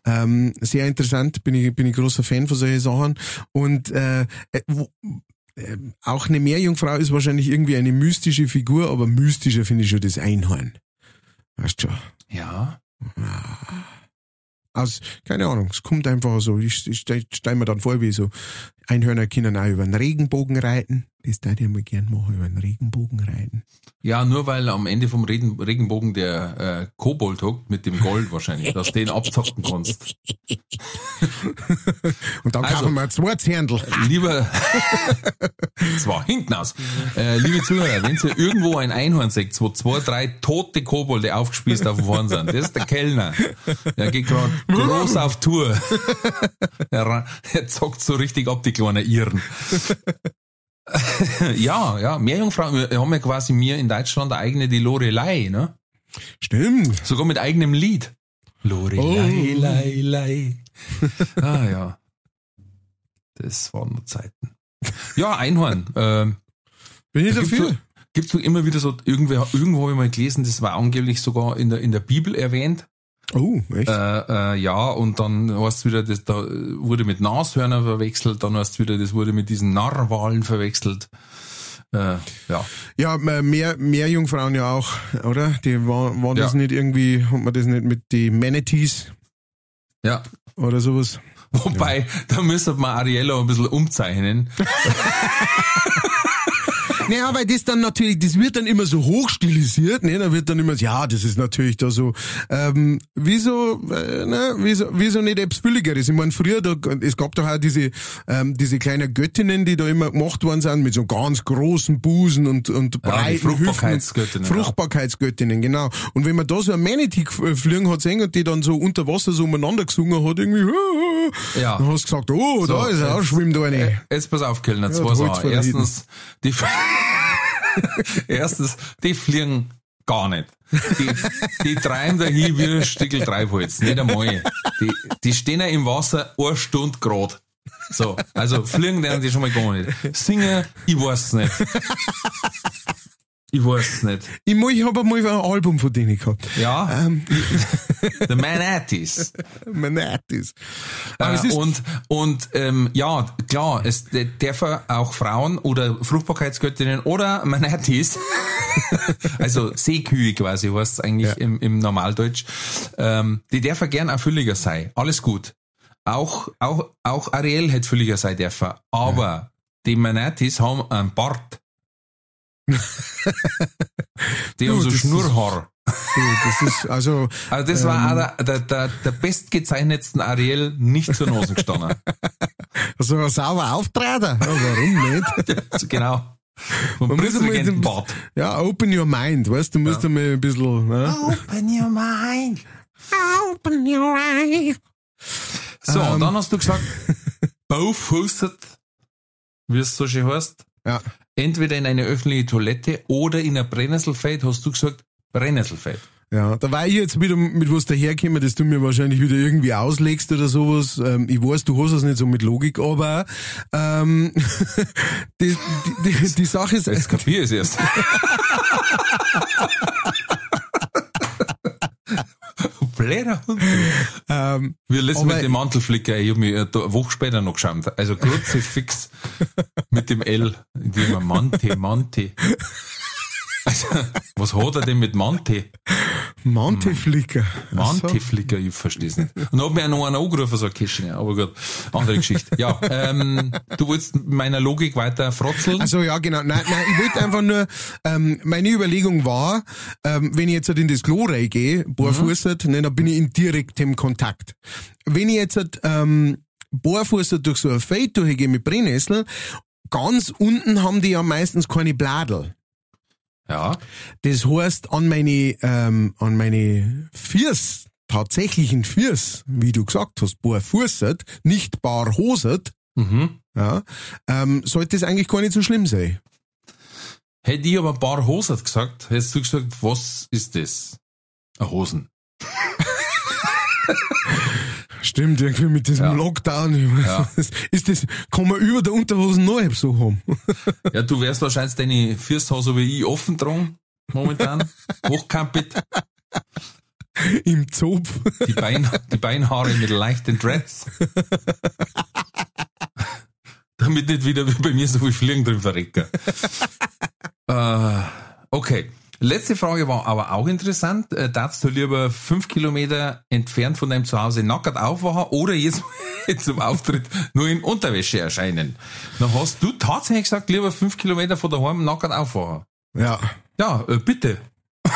Ähm, sehr interessant, bin ich, bin ich großer Fan von solchen Sachen. Und äh, äh, wo, äh, auch eine Meerjungfrau ist wahrscheinlich irgendwie eine mystische Figur, aber mystischer finde ich schon das Einhorn. Weißt du schon. Ja. Aus, keine Ahnung, es kommt einfach so. Ich, ich stell, stell mir dann vor, wie so auch über den Regenbogen reiten. Das würde ich mal gern machen, über den Regenbogen reiten. Ja, nur weil am Ende vom Regen, Regenbogen der äh, Kobold hockt mit dem Gold wahrscheinlich, dass du den abzocken kannst. Und dann Also- kaufen wir zwei Zerndl. Lieber, zwar hinten aus, äh, liebe Zuhörer, wenn ihr irgendwo ein Einhorn seht, wo zwei, drei tote Kobolde aufgespießt auf dem Horn sind, das ist der Kellner. Der geht gerade groß auf Tour. Er, er zockt so richtig ab, die kleinen Iren. ja, ja, Meerjungfrauen, wir haben ja quasi mir in Deutschland eigene, die Lorelei, ne? Stimmt. Sogar mit eigenem Lied. Lorelei, Oh. lei, lei. Ah ja. Das waren nur Zeiten. Ja, Einhorn. Ähm, Bin ich gibt's dafür? so, gibt's so immer wieder so, irgendwer, irgendwo habe ich mal gelesen, das war angeblich sogar in der, in der Bibel erwähnt. Oh, echt? Äh, äh, ja, und dann heißt wieder, das da wurde mit Nashörner verwechselt, dann heißt wieder, das wurde mit diesen Narwalen verwechselt. Äh, ja. Ja, äh, mehr, mehr Jungfrauen ja auch, oder? Die waren, waren das Ja. nicht irgendwie, hat man das nicht mit die Manatees Ja. oder sowas? Wobei, da müsste man Ariella ein bisschen umzeichnen. Naja, weil das dann natürlich, das wird dann immer so hochstilisiert, ne? Da wird dann immer, ja, das ist natürlich da so, ähm, wieso, äh, ne, wieso, wieso nicht etwas Billigeres? Ich meine, früher, da, es gab doch auch diese, ähm, diese kleinen Göttinnen, die da immer gemacht worden sind, mit so ganz großen Busen und, und Ja, breiten Hüften. Fruchtbarkeitsgöttinnen, ja. Fruchtbarkeitsgöttinnen, genau. Und wenn man da so ein Manatee äh, fliegen hat sehen und die dann so unter Wasser so umeinander gesungen hat, irgendwie, Ja. dann hast du gesagt, oh, So, da ist er, schwimmt eine. Jetzt pass auf, Kellner, zwei holt's Sachen. da Erstens, die, erstens, die fliegen gar nicht. Die, die treiben dahin wie ein Stickel Treibholz, nicht einmal. Die, die stehen ja im Wasser eine Stunde grad. So, also fliegen lernen die schon mal gar nicht. Singen, ich weiß nicht. Ich weiß nicht. Ich, mein, ich habe einmal ein Album von denen gehabt. Ja, Ähm, The. Aber es Äh, und und ähm, ja, klar, es dürfen auch Frauen oder Fruchtbarkeitsgöttinnen oder Manatees, also Seekühe quasi, was eigentlich Ja. im, im Normaldeutsch, ähm, die dürfen gern auch fülliger sein. Alles gut. Auch, auch, auch Ariel hätte fülliger sein dürfen. Aber die Manatees haben einen Bart. Die haben so Schnurrhaar. das ist, also, Also das war auch der, der, der, der bestgezeichnetsten Ariel nicht zur Nase gestanden. so ein sauber auftreten. Ja, warum nicht? Also genau. Vom Man muss Prinzregenten den- Bart. Ja, open your mind, weißt du, musst einmal ein bisschen, ne? Open your mind. Open your eye. So, Ähm. und dann hast du gesagt, both hosted, wie es so schön heißt, Ja. Entweder in eine öffentliche Toilette oder in ein Brennnesselfeld, hast du gesagt, Brennnesselfeld. Ja, da war ich jetzt wieder mit was daherkommen, das du mir wahrscheinlich wieder irgendwie auslegst oder sowas. Ähm, ich weiß, du hast es nicht so mit Logik, aber ähm, die, die, die, die Sache ist, Jetzt kapier es erst. Blöder Hund. ähm, Wir lassen mit dem Mantelflicker, ich hab mich äh, eine Woche später noch geschaut. Also Kruzifix mit dem L. Mir, Mante, Mante. Also, was hat er denn mit Mante? Manteflicker. Manteflicker, ich versteh's nicht. Und hab mir auch noch einer angerufen, so ein Kischinger, aber gut, andere Geschichte. Ja, ähm, du wolltest meiner Logik weiter frotzeln? Also ja, genau. Nein, nein, ich wollte einfach nur, ähm, meine Überlegung war, ähm, wenn ich jetzt halt in das Klo reingehe, barfußert, ne, dann bin ich in direktem Kontakt. Wenn ich jetzt halt, ähm, barfußert durch so ein Feld durchgehe mit Brennnessel, ganz unten haben die ja meistens keine Bladel. Ja, Das heißt, an meine, ähm, an meine Fürs, tatsächlichen Fürs, wie du gesagt hast, barfußert, nicht barhosert, mhm. ja, ähm, sollte es eigentlich gar nicht so schlimm sein. Hätte ich aber ein paar Hosen gesagt, hättest du gesagt, was ist das? Eine Hosen. Stimmt, irgendwie mit diesem Ja. Lockdown. Ja. Ist das, kann man über der Unterhosen noch so haben? Ja, du wärst wahrscheinlich deine so wie ich offen dran, momentan. Hochkampit, Im Zopf. die, Bein, die Beinhaare mit leichten Dreads. Damit nicht wieder wie bei mir so viel Fliegen drin verrecken. äh, okay. Letzte Frage war aber auch interessant. Äh, Darfst du lieber fünf Kilometer entfernt von deinem Zuhause nackert aufwachen oder jetzt zum Auftritt nur in Unterwäsche erscheinen? Dann hast du tatsächlich gesagt, lieber fünf Kilometer von daheim nackert aufwachen. Ja. Ja, äh, bitte.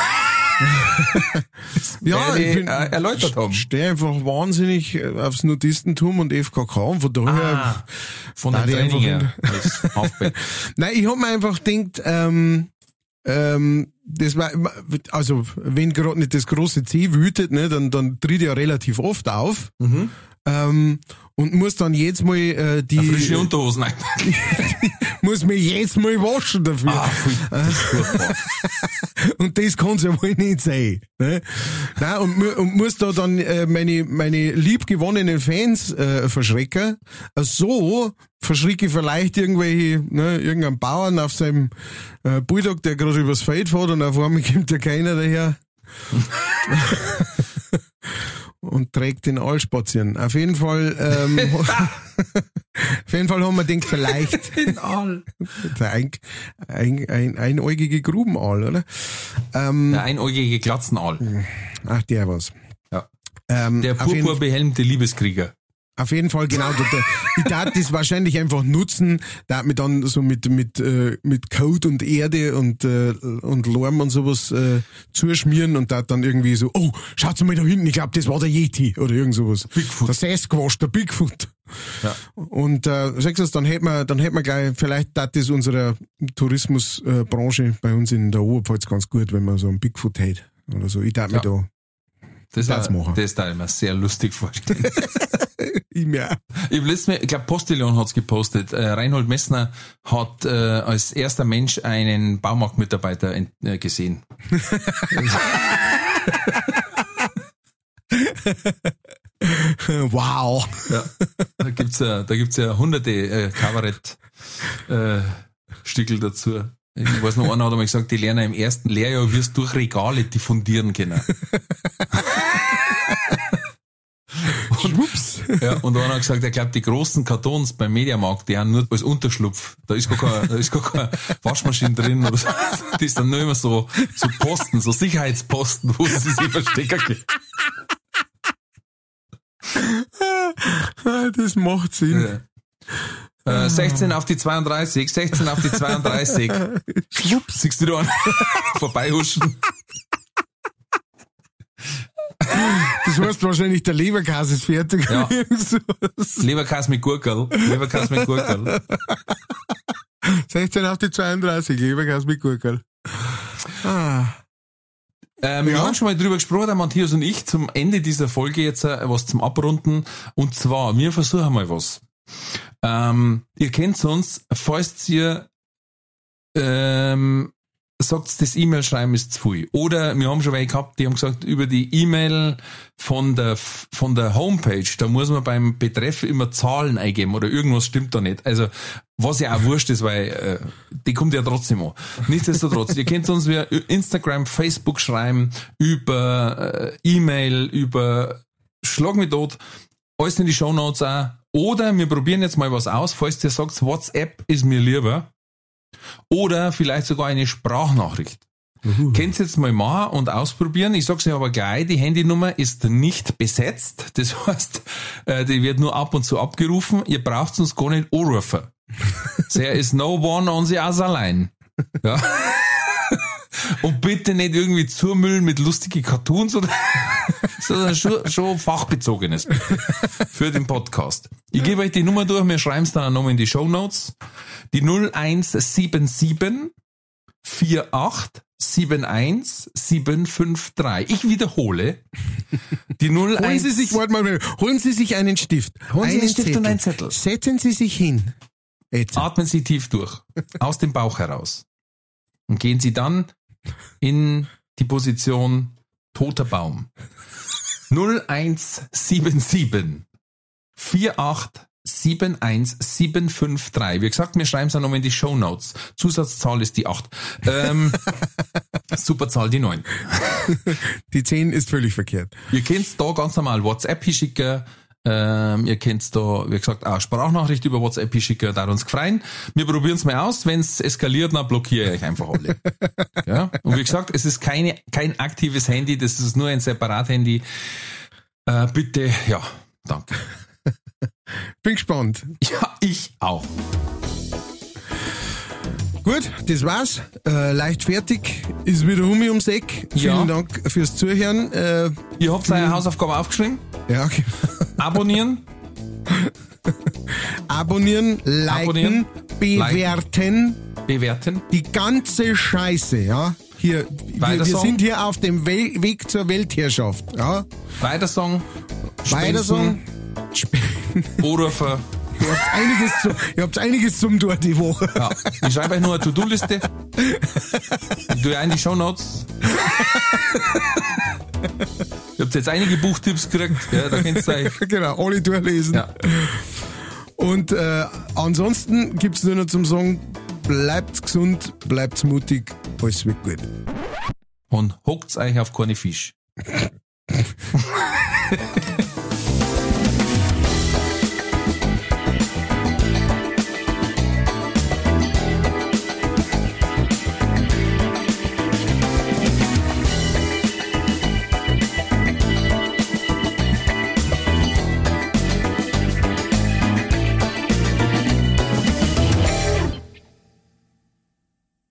Ja, ich bin, äh, erläutert haben. stehe einfach wahnsinnig äh, aufs Notistentum und FKK und von daher, Ah, von die einfach Halfback. nein, ich hab mir einfach gedacht, ähm, ähm, das war, also, wenn gerade nicht das große C wütet, ne, dann, dann tritt er ja relativ oft auf, ähm, und muss dann jetzt mal, äh, die, Frische Unterhosen muss mir jetzt mal waschen dafür. Ah, Und das kann's ja wohl nicht sein. Ne? Nein, und, und muss da dann äh, meine, meine liebgewonnenen Fans äh, verschrecken. So verschrecke ich vielleicht irgendwelche, ne, irgendeinen Bauern auf seinem äh, Bulldog, der gerade übers Feld fährt und auf einmal kommt ja keiner daher. und trägt den All spazieren. Auf jeden Fall, ähm, auf jeden Fall haben wir gedacht, vielleicht der ein, ein, ein, einäugige Grubenaal, oder? Ähm, Der einäugige Glatzenaal. Ach, der was. Ja. Ähm, Der purpurbehelmte Liebeskrieger. Auf jeden Fall, genau. Ich darf das wahrscheinlich einfach nutzen, da mir dann so mit, mit, äh, mit Code und Erde und, äh, und Lärm und sowas äh, zuschmieren und da dann irgendwie so, oh, schaut mal da hinten, ich glaube, das war der Yeti oder irgend sowas. Bigfoot. Der Sasquatch, der Bigfoot. Ja. Und äh, sagst du, dann hätten wir, dann hätten wir gleich, vielleicht dat das unserer Tourismusbranche äh, bei uns in der Oberpfalz ganz gut, wenn man so einen Bigfoot hätte oder so. Ich darf mir Ja. da, Das, Das machen. das da ich mir sehr lustig vorstellen. ich mir Ich hab letztes Mal, ich glaube Postillon hat's gepostet. Äh, Reinhold Messner hat äh, als erster Mensch einen Baumarktmitarbeiter äh, gesehen. wow. Ja. Da gibt's ja, da gibt's ja hunderte äh, Kabarett äh, dazu. Ich weiß noch, einer hat einmal gesagt, die lernen im ersten Lehrjahr wirst durch Regale diffundieren können. Schwupps. Ja, und einer hat gesagt, er glaubt, die großen Kartons beim Mediamarkt, die haben nur als Unterschlupf. Da ist gar keine, da ist gar keine Waschmaschine drin oder so. Das ist dann nur immer so, so Posten, so Sicherheitsposten, wo sie sich verstecken können. Das macht Sinn. Äh, 16 auf die 32, 16 auf die 32. Schwupps, siehst du da einen vorbeihuschen? Das heißt wahrscheinlich, der Leberkäse ist fertig. Ja. Leberkäse mit Gurkel, Leberkäse mit Gurkel. 16 auf die 32, Leberkäse mit Gurkel. Ah. Ähm, Wir Ja. haben schon mal drüber gesprochen, der Matthias und ich, zum Ende dieser Folge jetzt äh, was zum Abrunden. Und zwar, wir versuchen mal was. Ähm, ihr kennt uns, falls ihr ähm, sagt, das E-Mail-Schreiben ist zu viel. Oder wir haben schon welche gehabt, die haben gesagt, über die E-Mail von der, von der Homepage, da muss man beim Betreff immer Zahlen eingeben oder irgendwas stimmt da nicht. Also, was ja auch wurscht ist, weil äh, die kommt ja trotzdem an. Nichtsdestotrotz, ihr könnt uns via Instagram, Facebook schreiben, über äh, E-Mail, über Schlag mich tot, alles in die Shownotes auch. Oder wir probieren jetzt mal was aus, falls ihr sagt, WhatsApp ist mir lieber. Oder vielleicht sogar eine Sprachnachricht. Könnt ihr jetzt mal machen und ausprobieren. Ich sag's euch aber gleich, die Handynummer ist nicht besetzt. Das heißt, äh, die wird nur ab und zu abgerufen. Ihr braucht uns gar nicht anrufen. There is no one on the other line. Ja. Und bitte nicht irgendwie zumüllen mit lustigen Cartoons oder, sondern schon, schon fachbezogenes für den Podcast. Ich gebe euch die Nummer durch, wir schreiben es dann auch nochmal in die Show Notes. Die 0177 48 71 753. Ich wiederhole. Die 01 Holen Sie sich, warte mal, holen Sie sich einen Stift. Holen Sie einen einen Stift und einen Zettel. Setzen Sie sich hin. Jetzt. Atmen Sie tief durch. Aus dem Bauch heraus. Und gehen Sie dann in die Position toter Baum. 0177 48 71 753. Wie gesagt, wir schreiben es auch nochmal in die Show Notes. Zusatzzahl ist die 8. Ähm, Superzahl die 9. Die 10 ist völlig verkehrt. Ihr könnt da ganz normal WhatsApp hinschicken. Ähm, ihr könnt da, wie gesagt, auch Sprachnachricht über WhatsApp hinschicken, da uns gefreien. Wir probieren es mal aus. Wenn es eskaliert, dann blockiere ich euch einfach alle. ja? Und wie gesagt, es ist keine, kein aktives Handy, das ist nur ein Separat-Handy. Äh, bitte, ja, danke. Bin gespannt. Ja, ich auch. Gut, das war's. Äh, leicht fertig. Ist wieder Hummi ums Eck. Ja. Vielen Dank fürs Zuhören. Äh, Ihr habt eure Hausaufgabe aufgeschrieben. ja, okay. Abonnieren. Abonnieren, liken, Abonnieren, bewerten. Bewerten. Die ganze Scheiße, ja. Hier, wir, wir sind hier auf dem We Weg zur Weltherrschaft, ja. Weitersagen. Weiter so. Spenden. Anrufen. Ihr habt einiges, zu, ihr habt einiges zum Tor die Woche. Ja, ich schreibe euch nur eine To-Do-Liste. Ich tue ein die Shownotes. Ihr habt jetzt einige Buchtipps gekriegt. Ja, da könnt ihr euch. genau, alle durchlesen. Ja. Und äh, ansonsten gibt's nur noch zum Sagen, bleibt gesund, bleibt mutig, alles wird gut. Und hockt euch auf keine Fisch.